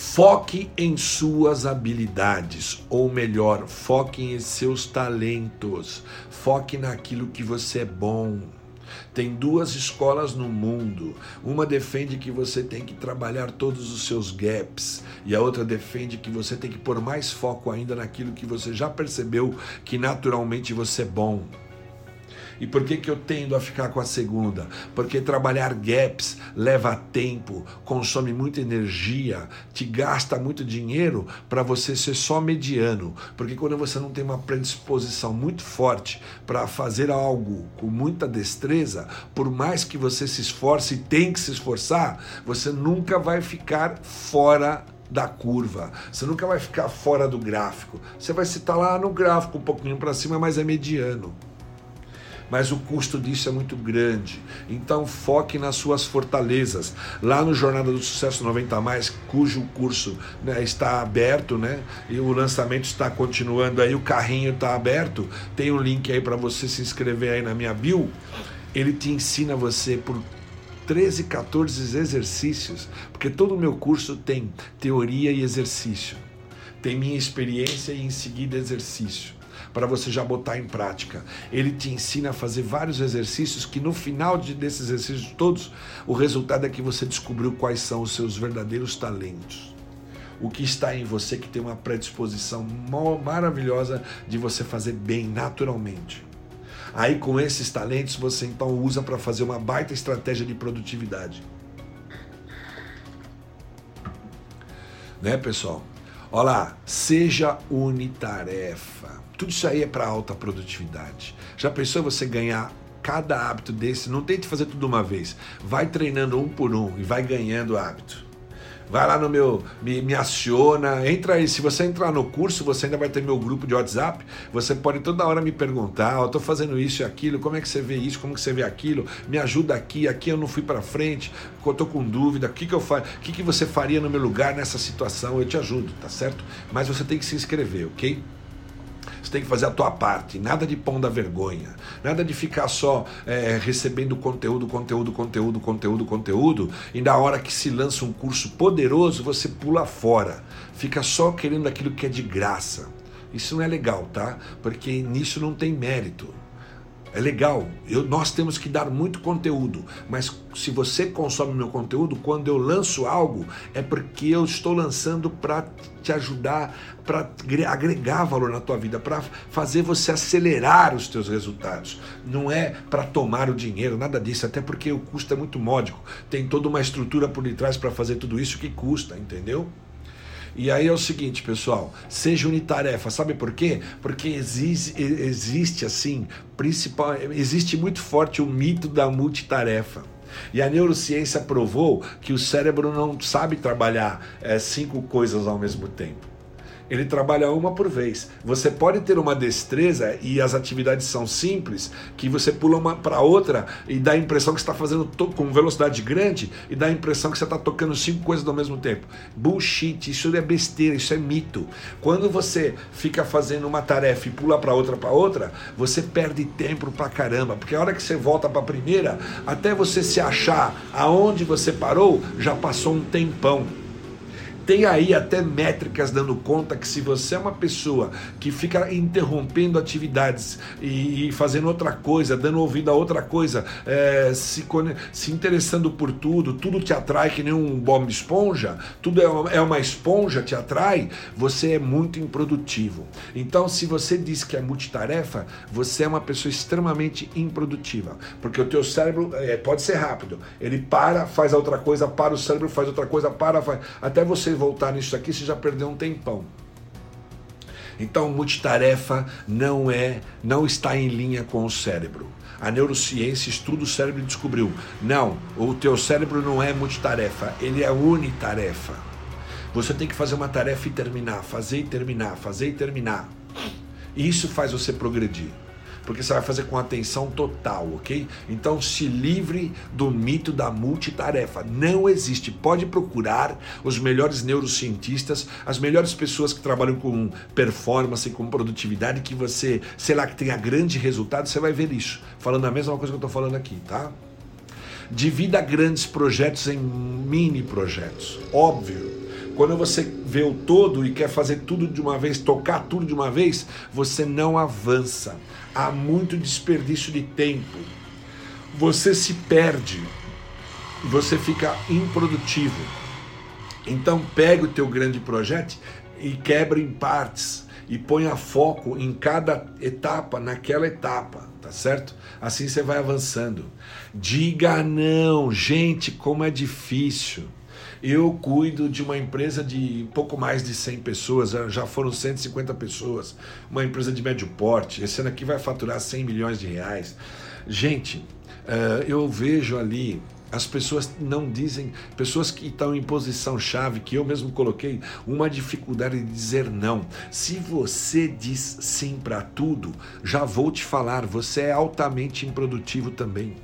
Foque em suas habilidades, ou melhor, foque em seus talentos, foque naquilo que você é bom. Tem duas escolas no mundo. Uma defende que você tem que trabalhar todos os seus gaps, e a outra defende que você tem que pôr mais foco ainda naquilo que você já percebeu que naturalmente você é bom. E por que, que eu tendo a ficar com a segunda? Porque trabalhar gaps leva tempo, consome muita energia, te gasta muito dinheiro para você ser só mediano. Porque quando você não tem uma predisposição muito forte para fazer algo com muita destreza, por mais que você se esforce e tem que se esforçar, você nunca vai ficar fora da curva. Você nunca vai ficar fora do gráfico. Você vai estar lá no gráfico um pouquinho para cima, mas é mediano mas o custo disso é muito grande. Então foque nas suas fortalezas. Lá no Jornada do Sucesso 90 Mais, cujo curso né, está aberto, né? E o lançamento está continuando aí, o carrinho está aberto. Tem um link aí para você se inscrever aí na minha bio. Ele te ensina você por 13, 14 exercícios, porque todo o meu curso tem teoria e exercício. Tem minha experiência e em seguida exercício para você já botar em prática. Ele te ensina a fazer vários exercícios que no final de, desses exercícios todos, o resultado é que você descobriu quais são os seus verdadeiros talentos. O que está em você que tem uma predisposição maravilhosa de você fazer bem naturalmente. Aí com esses talentos você então usa para fazer uma baita estratégia de produtividade. Né, pessoal? Olha lá, seja unitarefa. Tudo isso aí é para alta produtividade. Já pensou você ganhar cada hábito desse? Não tente fazer tudo uma vez. Vai treinando um por um e vai ganhando hábito. Vai lá no meu, me, me aciona, entra aí. Se você entrar no curso, você ainda vai ter meu grupo de WhatsApp. Você pode toda hora me perguntar: eu estou fazendo isso e aquilo, como é que você vê isso, como que você vê aquilo? Me ajuda aqui, aqui eu não fui para frente, eu estou com dúvida. O que, que eu faço? O que, que você faria no meu lugar nessa situação? Eu te ajudo, tá certo? Mas você tem que se inscrever, ok? Você tem que fazer a tua parte, nada de pão da vergonha, nada de ficar só é, recebendo conteúdo, conteúdo, conteúdo, conteúdo, conteúdo, e na hora que se lança um curso poderoso, você pula fora, fica só querendo aquilo que é de graça. Isso não é legal, tá? Porque nisso não tem mérito. É legal. Eu, nós temos que dar muito conteúdo. Mas se você consome meu conteúdo, quando eu lanço algo, é porque eu estou lançando para te ajudar, para agregar valor na tua vida, para fazer você acelerar os teus resultados. Não é para tomar o dinheiro, nada disso. Até porque o custo é muito módico. Tem toda uma estrutura por detrás para fazer tudo isso que custa, entendeu? E aí é o seguinte, pessoal, seja unitarefa. Sabe por quê? Porque existe, existe assim, principal, existe muito forte o mito da multitarefa. E a neurociência provou que o cérebro não sabe trabalhar é, cinco coisas ao mesmo tempo ele trabalha uma por vez. Você pode ter uma destreza e as atividades são simples, que você pula uma para outra e dá a impressão que está fazendo com velocidade grande e dá a impressão que você está tocando cinco coisas ao mesmo tempo. Bullshit, isso é besteira, isso é mito. Quando você fica fazendo uma tarefa e pula para outra para outra, você perde tempo pra caramba, porque a hora que você volta para a primeira, até você se achar aonde você parou, já passou um tempão. Tem aí até métricas dando conta que se você é uma pessoa que fica interrompendo atividades e, e fazendo outra coisa, dando ouvido a outra coisa, é, se, se interessando por tudo, tudo te atrai que nem um bomba esponja, tudo é uma, é uma esponja, te atrai, você é muito improdutivo. Então, se você diz que é multitarefa, você é uma pessoa extremamente improdutiva, porque o teu cérebro é, pode ser rápido, ele para, faz outra coisa, para o cérebro, faz outra coisa, para, faz, até você voltar nisso aqui, você já perdeu um tempão. Então, multitarefa não é, não está em linha com o cérebro. A neurociência estuda o cérebro e descobriu: não, o teu cérebro não é multitarefa, ele é unitarefa. Você tem que fazer uma tarefa e terminar, fazer e terminar, fazer e terminar. Isso faz você progredir porque você vai fazer com atenção total, ok? Então se livre do mito da multitarefa. Não existe. Pode procurar os melhores neurocientistas, as melhores pessoas que trabalham com performance, com produtividade, que você, sei lá, que tenha grande resultado, você vai ver isso. Falando a mesma coisa que eu estou falando aqui, tá? Divida grandes projetos em mini projetos. Óbvio quando você vê o todo e quer fazer tudo de uma vez, tocar tudo de uma vez, você não avança. Há muito desperdício de tempo. Você se perde. Você fica improdutivo. Então pegue o teu grande projeto e quebre em partes e ponha foco em cada etapa, naquela etapa, tá certo? Assim você vai avançando. Diga não, gente, como é difícil. Eu cuido de uma empresa de pouco mais de 100 pessoas, já foram 150 pessoas, uma empresa de médio porte. Esse ano aqui vai faturar 100 milhões de reais. Gente, eh, eu vejo ali as pessoas não dizem, pessoas que estão em posição chave, que eu mesmo coloquei, uma dificuldade de dizer não. Se você diz sim para tudo, já vou te falar, você é altamente improdutivo também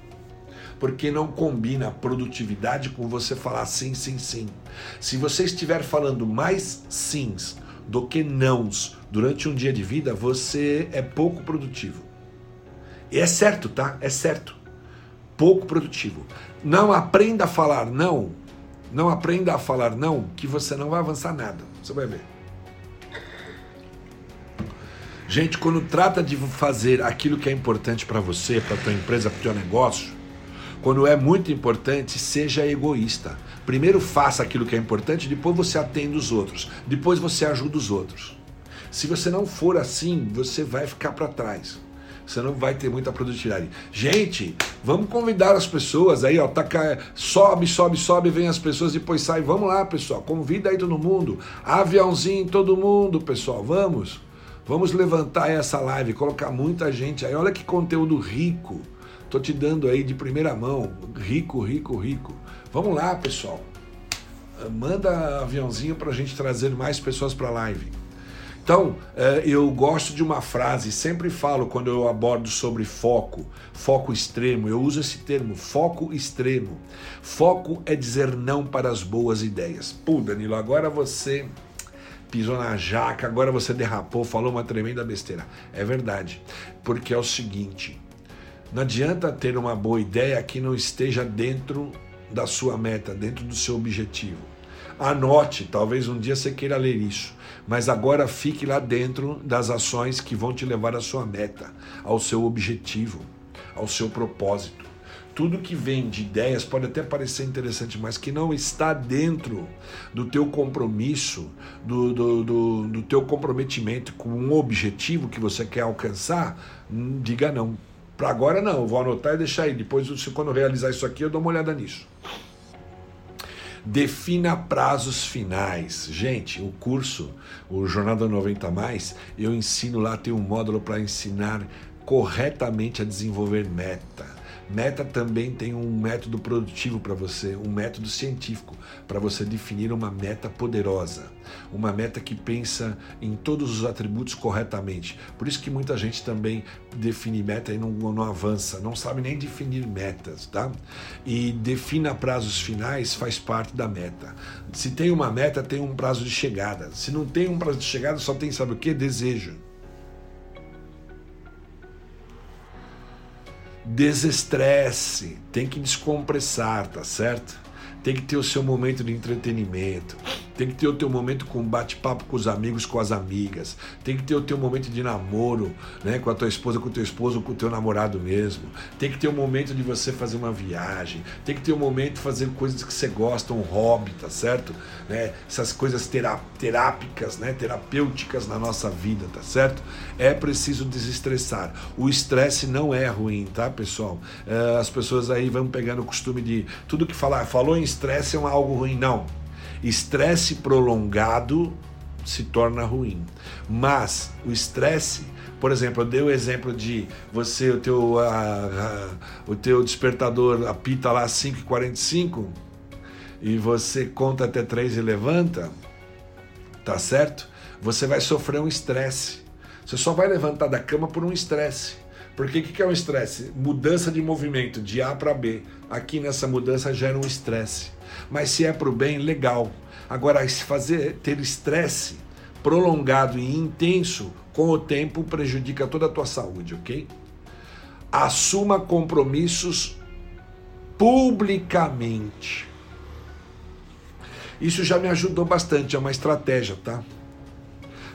porque não combina produtividade com você falar sim, sim, sim. Se você estiver falando mais sims do que nãos durante um dia de vida, você é pouco produtivo. E é certo, tá? É certo. Pouco produtivo. Não aprenda a falar não. Não aprenda a falar não, que você não vai avançar nada. Você vai ver. Gente, quando trata de fazer aquilo que é importante para você, para tua empresa, para teu negócio, quando é muito importante, seja egoísta. Primeiro faça aquilo que é importante, depois você atende os outros, depois você ajuda os outros. Se você não for assim, você vai ficar para trás. Você não vai ter muita produtividade. Gente, vamos convidar as pessoas aí, ó, tá, sobe, sobe, sobe, vem as pessoas, depois sai. Vamos lá, pessoal, convida aí todo mundo. Aviãozinho todo mundo, pessoal, vamos. Vamos levantar essa live, colocar muita gente aí. Olha que conteúdo rico. Tô te dando aí de primeira mão, rico, rico, rico. Vamos lá, pessoal. Manda aviãozinho para a gente trazer mais pessoas para a live. Então, eh, eu gosto de uma frase, sempre falo quando eu abordo sobre foco, foco extremo, eu uso esse termo, foco extremo. Foco é dizer não para as boas ideias. Pô, Danilo, agora você pisou na jaca, agora você derrapou, falou uma tremenda besteira. É verdade, porque é o seguinte, não adianta ter uma boa ideia que não esteja dentro da sua meta, dentro do seu objetivo. Anote, talvez um dia você queira ler isso, mas agora fique lá dentro das ações que vão te levar à sua meta, ao seu objetivo. ao seu propósito. Tudo que vem de ideias pode até parecer interessante, mas que não está dentro do teu compromisso, do, do, do, do teu comprometimento com um objetivo que você quer alcançar, hum, diga não. Para agora não, vou anotar e deixar aí. Depois, quando eu realizar isso aqui, eu dou uma olhada nisso. Defina prazos finais. Gente, o curso, o Jornada 90 Mais, eu ensino lá, tem um módulo para ensinar corretamente a desenvolver meta. Meta também tem um método produtivo para você, um método científico para você definir uma meta poderosa, uma meta que pensa em todos os atributos corretamente. Por isso que muita gente também define meta e não, não avança, não sabe nem definir metas, tá? E defina prazos finais faz parte da meta. Se tem uma meta, tem um prazo de chegada. Se não tem um prazo de chegada, só tem sabe o que? Desejo. Desestresse, tem que descompressar, tá certo? Tem que ter o seu momento de entretenimento. Tem que ter o teu momento com bate-papo com os amigos, com as amigas. Tem que ter o teu momento de namoro, né, com a tua esposa, com o teu esposo, com o teu namorado mesmo. Tem que ter o momento de você fazer uma viagem. Tem que ter o momento de fazer coisas que você gosta, um hobby, tá certo? Né? Essas coisas terápicas, né, terapêuticas na nossa vida, tá certo? É preciso desestressar. O estresse não é ruim, tá, pessoal? É, as pessoas aí vão pegando o costume de tudo que falar, falou em estresse é algo ruim, não. Estresse prolongado se torna ruim. Mas o estresse, por exemplo, eu dei o exemplo de você, o teu, o teu despertador apita lá às 5h45 e você conta até 3 e levanta, tá certo? Você vai sofrer um estresse. Você só vai levantar da cama por um estresse. Porque o que, que é um estresse? Mudança de movimento de A para B. Aqui nessa mudança gera um estresse. Mas se é para o bem, legal. Agora, se fazer ter estresse prolongado e intenso com o tempo prejudica toda a tua saúde, ok? Assuma compromissos publicamente. Isso já me ajudou bastante, é uma estratégia, tá?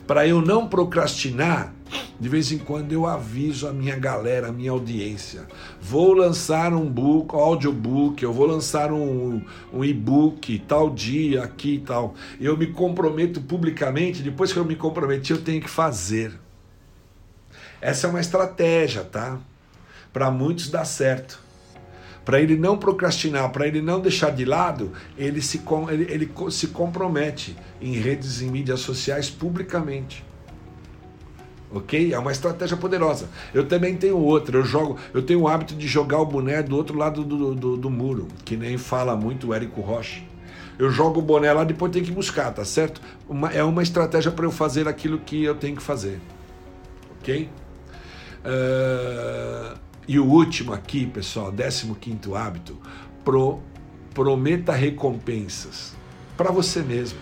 Para eu não procrastinar, de vez em quando eu aviso a minha galera, a minha audiência. Vou lançar um book, audiobook, eu vou lançar um, um e-book tal dia, aqui e tal. Eu me comprometo publicamente, depois que eu me comprometi, eu tenho que fazer. Essa é uma estratégia, tá? Para muitos dá certo. Para ele não procrastinar, para ele não deixar de lado, ele se, ele, ele se compromete em redes e mídias sociais publicamente ok? É uma estratégia poderosa. Eu também tenho outra, eu jogo, eu tenho o hábito de jogar o boné do outro lado do, do, do muro, que nem fala muito o Érico Rocha. Eu jogo o boné lá, depois tenho que buscar, tá certo? Uma, é uma estratégia para eu fazer aquilo que eu tenho que fazer, ok? Uh, e o último aqui, pessoal, 15 quinto hábito, pro, prometa recompensas para você mesmo.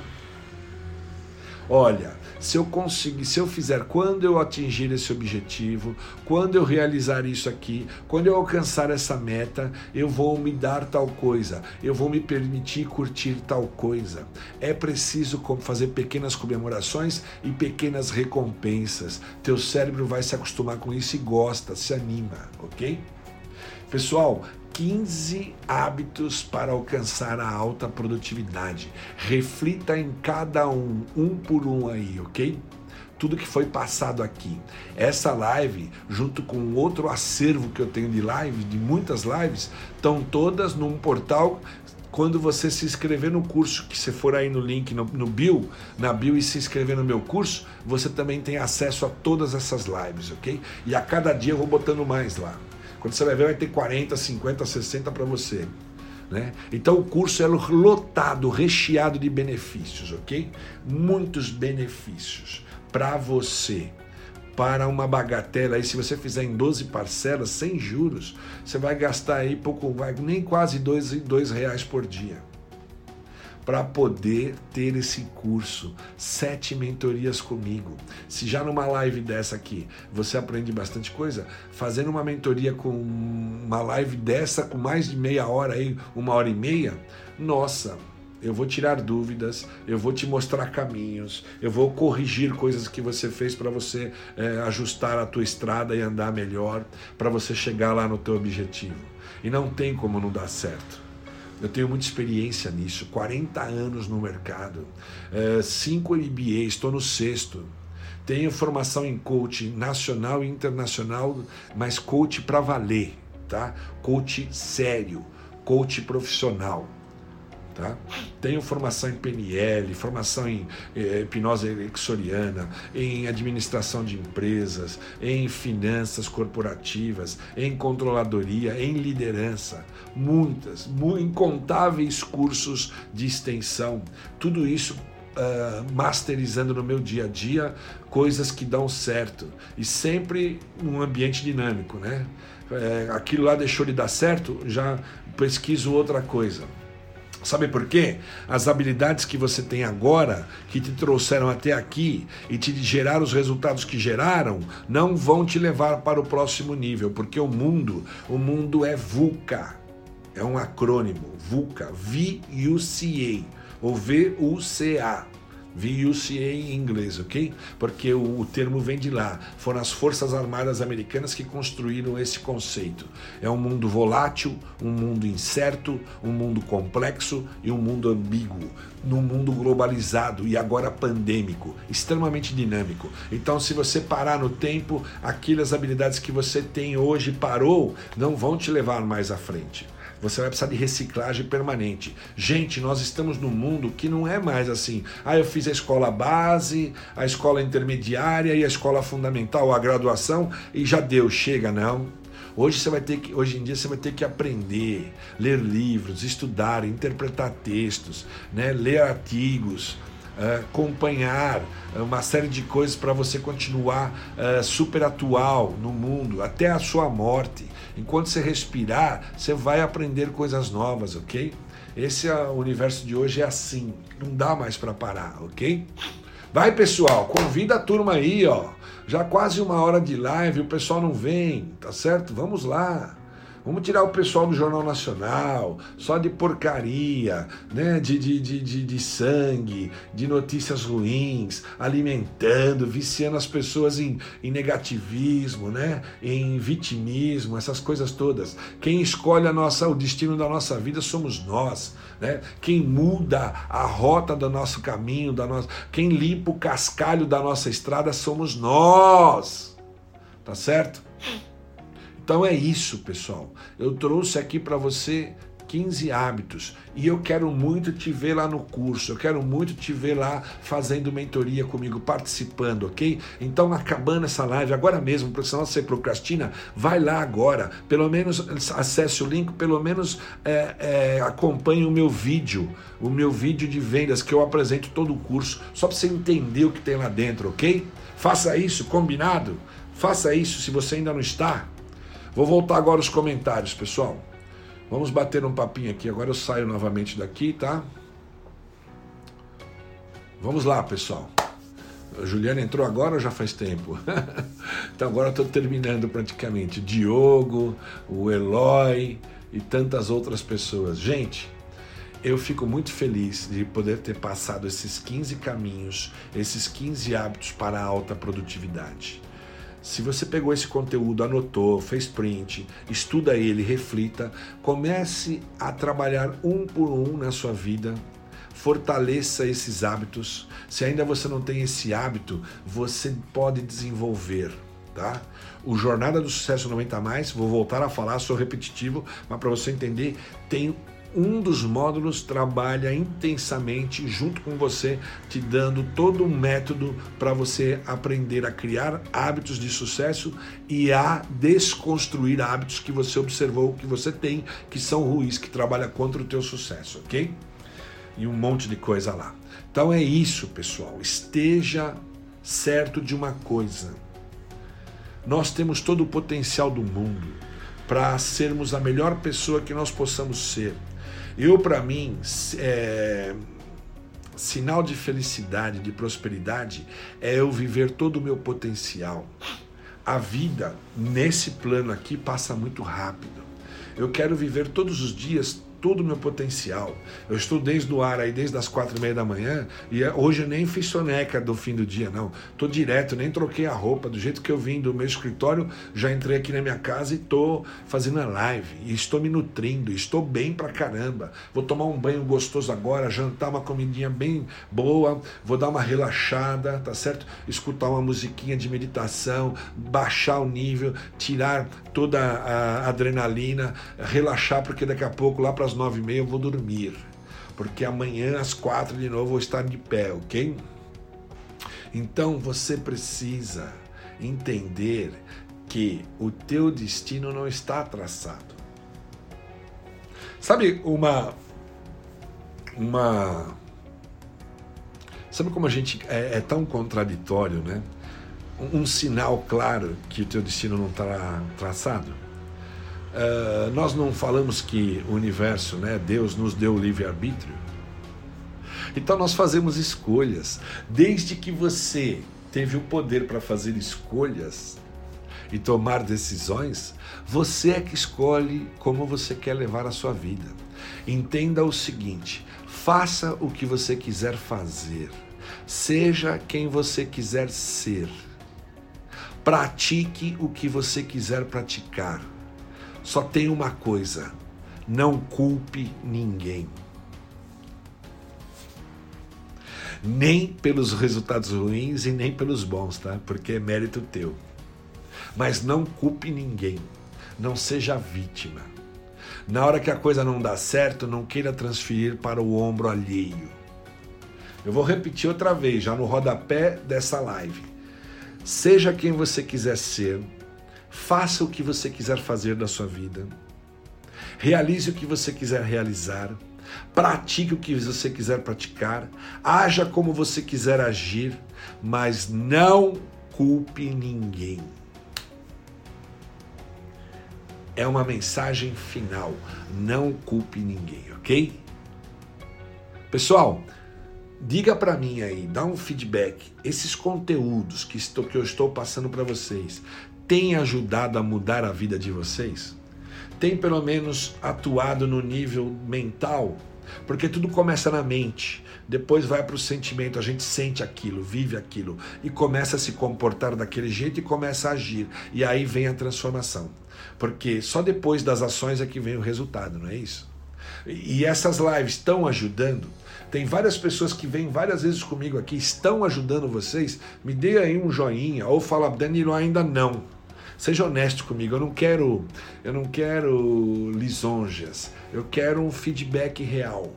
Olha, se eu conseguir, se eu fizer, quando eu atingir esse objetivo, quando eu realizar isso aqui, quando eu alcançar essa meta, eu vou me dar tal coisa, eu vou me permitir curtir tal coisa. É preciso fazer pequenas comemorações e pequenas recompensas. Teu cérebro vai se acostumar com isso e gosta, se anima, ok? Pessoal, 15 hábitos para alcançar a alta produtividade. Reflita em cada um, um por um aí, ok? Tudo que foi passado aqui. Essa live, junto com outro acervo que eu tenho de lives, de muitas lives, estão todas num portal quando você se inscrever no curso, que você for aí no link no, no, bio, na bio e se inscrever no meu curso, você também tem acesso a todas essas lives, ok? E a cada dia eu vou botando mais lá. Quando você vai ver, vai ter 40, 50, 60 para você. Né? Então o curso é lotado, recheado de benefícios, ok? Muitos benefícios para você. Para uma bagatela aí, se você fizer em 12 parcelas, sem juros, você vai gastar aí pouco, vai, nem quase dois, dois reais por dia para poder ter esse curso. Sete mentorias comigo. Se já numa live dessa aqui você aprende bastante coisa, fazendo uma mentoria com uma live dessa com mais de meia hora aí, uma hora e meia, nossa, eu vou tirar dúvidas, eu vou te mostrar caminhos, eu vou corrigir coisas que você fez para você é, ajustar a tua estrada e andar melhor, para você chegar lá no teu objetivo. E não tem como não dar certo. Eu tenho muita experiência nisso, 40 anos no mercado, é, cinco MBA, estou no sexto. Tenho formação em coach nacional e internacional, mas coach para valer, tá? Coach sério, coach profissional. Tá? Tenho formação em PNL, formação em eh, hipnose ericksoniana, em administração de empresas, em finanças corporativas, em controladoria, em liderança. Muitas, incontáveis cursos de extensão. Tudo isso uh, masterizando no meu dia a dia coisas que dão certo e sempre num ambiente dinâmico, né? É, aquilo lá deixou de dar certo, já pesquiso outra coisa. Sabe por quê? As habilidades que você tem agora, que te trouxeram até aqui e te geraram os resultados que geraram, não vão te levar para o próximo nível, porque o mundo, o mundo é VUCA. É um acrônimo, VUCA, V-U-C-A ou V-U-C-A. VUCA em inglês, ok? Porque o, o, termo vem de lá. Foram as Forças Armadas Americanas que construíram esse conceito. É um mundo volátil, um mundo incerto, um mundo complexo e um mundo ambíguo. Num mundo globalizado e agora pandêmico, extremamente dinâmico. Então, se você parar no tempo, aquelas habilidades que você tem hoje parou, não vão te levar mais à frente você vai precisar de reciclagem permanente. Gente, nós estamos num mundo que não é mais assim. Ah, eu fiz a escola base, a escola intermediária e a escola fundamental, a graduação e já deu, chega não. Hoje você vai ter que, hoje em dia você vai ter que aprender, ler livros, estudar, interpretar textos, né, ler artigos, acompanhar uma série de coisas para você continuar uh, super atual no mundo até a sua morte. Enquanto você respirar, você vai aprender coisas novas, ok? Esse é o universo de hoje é assim, não dá mais para parar, ok? Vai pessoal, convida a turma aí, ó. Já quase uma hora de live, o pessoal não vem, tá certo? Vamos lá. Vamos tirar o pessoal do Jornal Nacional, só de porcaria, né? de, de, de, de, de sangue, de notícias ruins, alimentando, viciando as pessoas em, em negativismo, né? em vitimismo, essas coisas todas. Quem escolhe a nossa, o destino da nossa vida somos nós. Né? Quem muda a rota do nosso caminho, da nossa, quem limpa o cascalho da nossa estrada somos nós. Tá certo? Então é isso, pessoal. Eu trouxe aqui para você 15 hábitos e eu quero muito te ver lá no curso, eu quero muito te ver lá fazendo mentoria comigo, participando, ok? Então, acabando essa live agora mesmo, porque senão você procrastina, vai lá agora, pelo menos acesse o link, pelo menos é, é, acompanhe o meu vídeo, o meu vídeo de vendas que eu apresento todo o curso, só para você entender o que tem lá dentro, ok? Faça isso, combinado? Faça isso se você ainda não está. Vou voltar agora aos comentários, pessoal. Vamos bater um papinho aqui. Agora eu saio novamente daqui, tá? Vamos lá, pessoal. A Juliana entrou agora ou já faz tempo? então agora eu estou terminando praticamente. Diogo, o Eloy e tantas outras pessoas. Gente, eu fico muito feliz de poder ter passado esses 15 caminhos, esses 15 hábitos para a alta produtividade. Se você pegou esse conteúdo, anotou, fez print, estuda ele, reflita, comece a trabalhar um por um na sua vida, fortaleça esses hábitos. Se ainda você não tem esse hábito, você pode desenvolver, tá? O Jornada do Sucesso 90 mais, vou voltar a falar, sou repetitivo, mas para você entender, tem um dos módulos trabalha intensamente junto com você, te dando todo um método para você aprender a criar hábitos de sucesso e a desconstruir hábitos que você observou que você tem, que são ruins, que trabalha contra o teu sucesso, ok? E um monte de coisa lá. Então é isso, pessoal. Esteja certo de uma coisa. Nós temos todo o potencial do mundo para sermos a melhor pessoa que nós possamos ser eu, para mim, é, sinal de felicidade, de prosperidade, é eu viver todo o meu potencial. A vida nesse plano aqui passa muito rápido. Eu quero viver todos os dias todo o meu potencial. Eu estou desde o ar aí, desde as quatro e meia da manhã, e é, hoje eu nem fiz soneca do fim do dia, não. Estou direto, nem troquei a roupa. Do jeito que eu vim do meu escritório, já entrei aqui na minha casa e estou fazendo a live. E estou me nutrindo, estou bem pra caramba. Vou tomar um banho gostoso agora, jantar uma comidinha bem boa, vou dar uma relaxada, tá certo? Escutar uma musiquinha de meditação, baixar o nível, tirar toda a adrenalina, relaxar, porque daqui a pouco, lá para as nove e meia, eu vou dormir. Porque amanhã, às quatro de novo, eu vou estar de pé, ok? Então você precisa entender que o teu destino não está traçado. Sabe uma uma sabe como a gente é, é tão contraditório, né? um sinal claro que o teu destino não está traçado? Uh, nós não falamos que o universo, né, Deus nos deu o livre-arbítrio? Então nós fazemos escolhas. Desde que você teve o poder para fazer escolhas e tomar decisões, você é que escolhe como você quer levar a sua vida. Entenda o seguinte: faça o que você quiser fazer, seja quem você quiser ser Pratique o que você quiser praticar. Só tem uma coisa: não culpe ninguém. Nem pelos resultados ruins e nem pelos bons, tá? Porque é mérito teu. Mas não culpe ninguém. Não seja vítima. Na hora que a coisa não dá certo, não queira transferir para o ombro alheio. Eu vou repetir outra vez, já no rodapé dessa live. Seja quem você quiser ser, faça o que você quiser fazer da sua vida, realize o que você quiser realizar, pratique o que você quiser praticar, haja como você quiser agir, mas não culpe ninguém. É uma mensagem final. Não culpe ninguém, ok? Pessoal, Diga para mim aí, dá um feedback. Esses conteúdos que, estou, que eu estou passando para vocês têm ajudado a mudar a vida de vocês? Tem pelo menos atuado no nível mental? Porque tudo começa na mente, depois vai para o sentimento, a gente sente aquilo, vive aquilo e começa a se comportar daquele jeito e começa a agir. E aí vem a transformação. Porque só depois das ações é que vem o resultado, não é isso? E essas lives estão ajudando tem várias pessoas que vêm várias vezes comigo aqui, estão ajudando vocês. Me dê aí um joinha ou fala, Danilo, ainda não. Seja honesto comigo, eu não quero, eu não quero lisonjas. Eu quero um feedback real.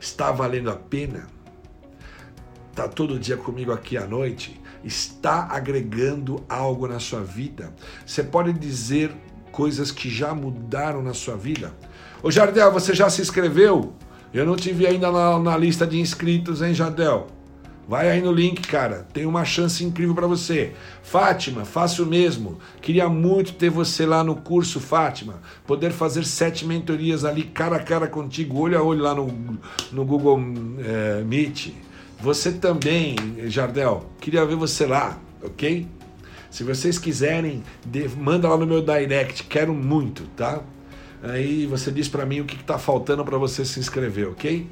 Está valendo a pena? Está todo dia comigo aqui à noite? Está agregando algo na sua vida? Você pode dizer coisas que já mudaram na sua vida? Ô Jardel, você já se inscreveu? Eu não tive ainda na, na lista de inscritos, hein, Jardel? Vai aí no link, cara. Tem uma chance incrível para você. Fátima, faça o mesmo. Queria muito ter você lá no curso, Fátima. Poder fazer sete mentorias ali, cara a cara contigo, olho a olho lá no, no Google é, Meet. Você também, Jardel. Queria ver você lá, ok? Se vocês quiserem, manda lá no meu direct. Quero muito, tá? Aí você diz para mim o que está faltando para você se inscrever, ok?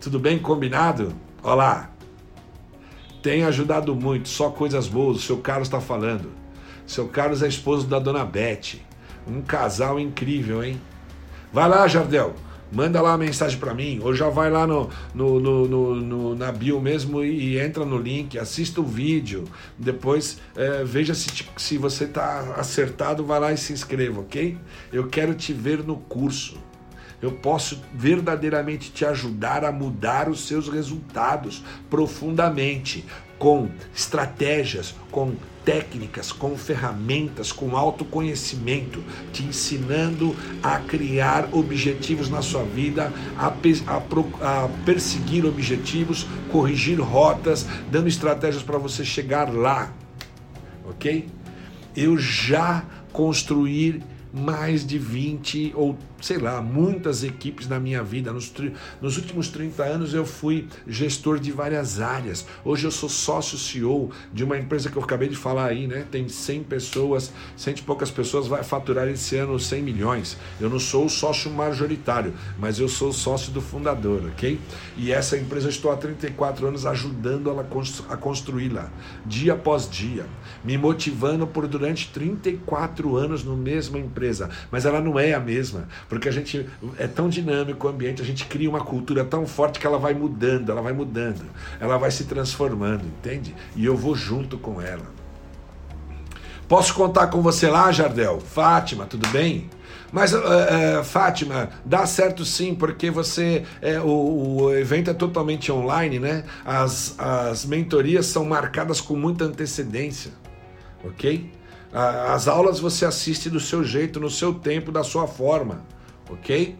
Tudo bem? Combinado? Olá! Tem ajudado muito, só coisas boas. O seu Carlos está falando. Seu Carlos é esposo da dona Beth. Um casal incrível, hein? Vai lá, Jardel manda lá a mensagem para mim, ou já vai lá no, no, no, no, na bio mesmo e, e, entra no link, assista o vídeo, depois é, veja se, se você está acertado, vai lá e se inscreva, ok? Eu quero te ver no curso. Eu posso verdadeiramente te ajudar a mudar os seus resultados profundamente, com estratégias, com técnicas, com ferramentas, com autoconhecimento, te ensinando a criar objetivos na sua vida, a, a, a perseguir objetivos, corrigir rotas, dando estratégias para você chegar lá. Ok? Eu já construí mais de 20 ou sei lá, muitas equipes na minha vida. Nos, nos últimos 30 anos eu fui gestor de várias áreas. Hoje eu sou sócio CEO de uma empresa que eu acabei de falar aí, né? Tem 100 pessoas, 100 e poucas pessoas, vai faturar esse ano 100 milhões. Eu não sou o sócio majoritário, mas eu sou sócio do fundador, ok? E essa empresa eu estou há 34 anos ajudando ela a construí-la, dia após dia, me motivando por durante 34 anos no mesma empresa, mas ela não é a mesma porque a gente é tão dinâmico o ambiente, a gente cria uma cultura tão forte que ela vai mudando, ela vai mudando, ela vai se transformando, entende? E eu vou junto com ela. Posso contar com você lá, Jardel? Fátima, tudo bem? Mas, uh, uh, Fátima, dá certo sim, porque você. É, o, o, evento é totalmente online, né? As, as mentorias são marcadas com muita antecedência, ok? As aulas você assiste do seu jeito, no seu tempo, da sua forma ok?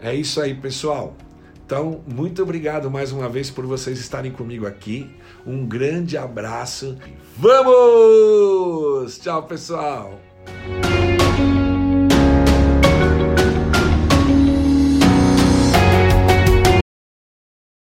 É isso aí, pessoal. Então, muito obrigado mais uma vez por vocês estarem comigo aqui. Um grande abraço. Vamos! Tchau, pessoal!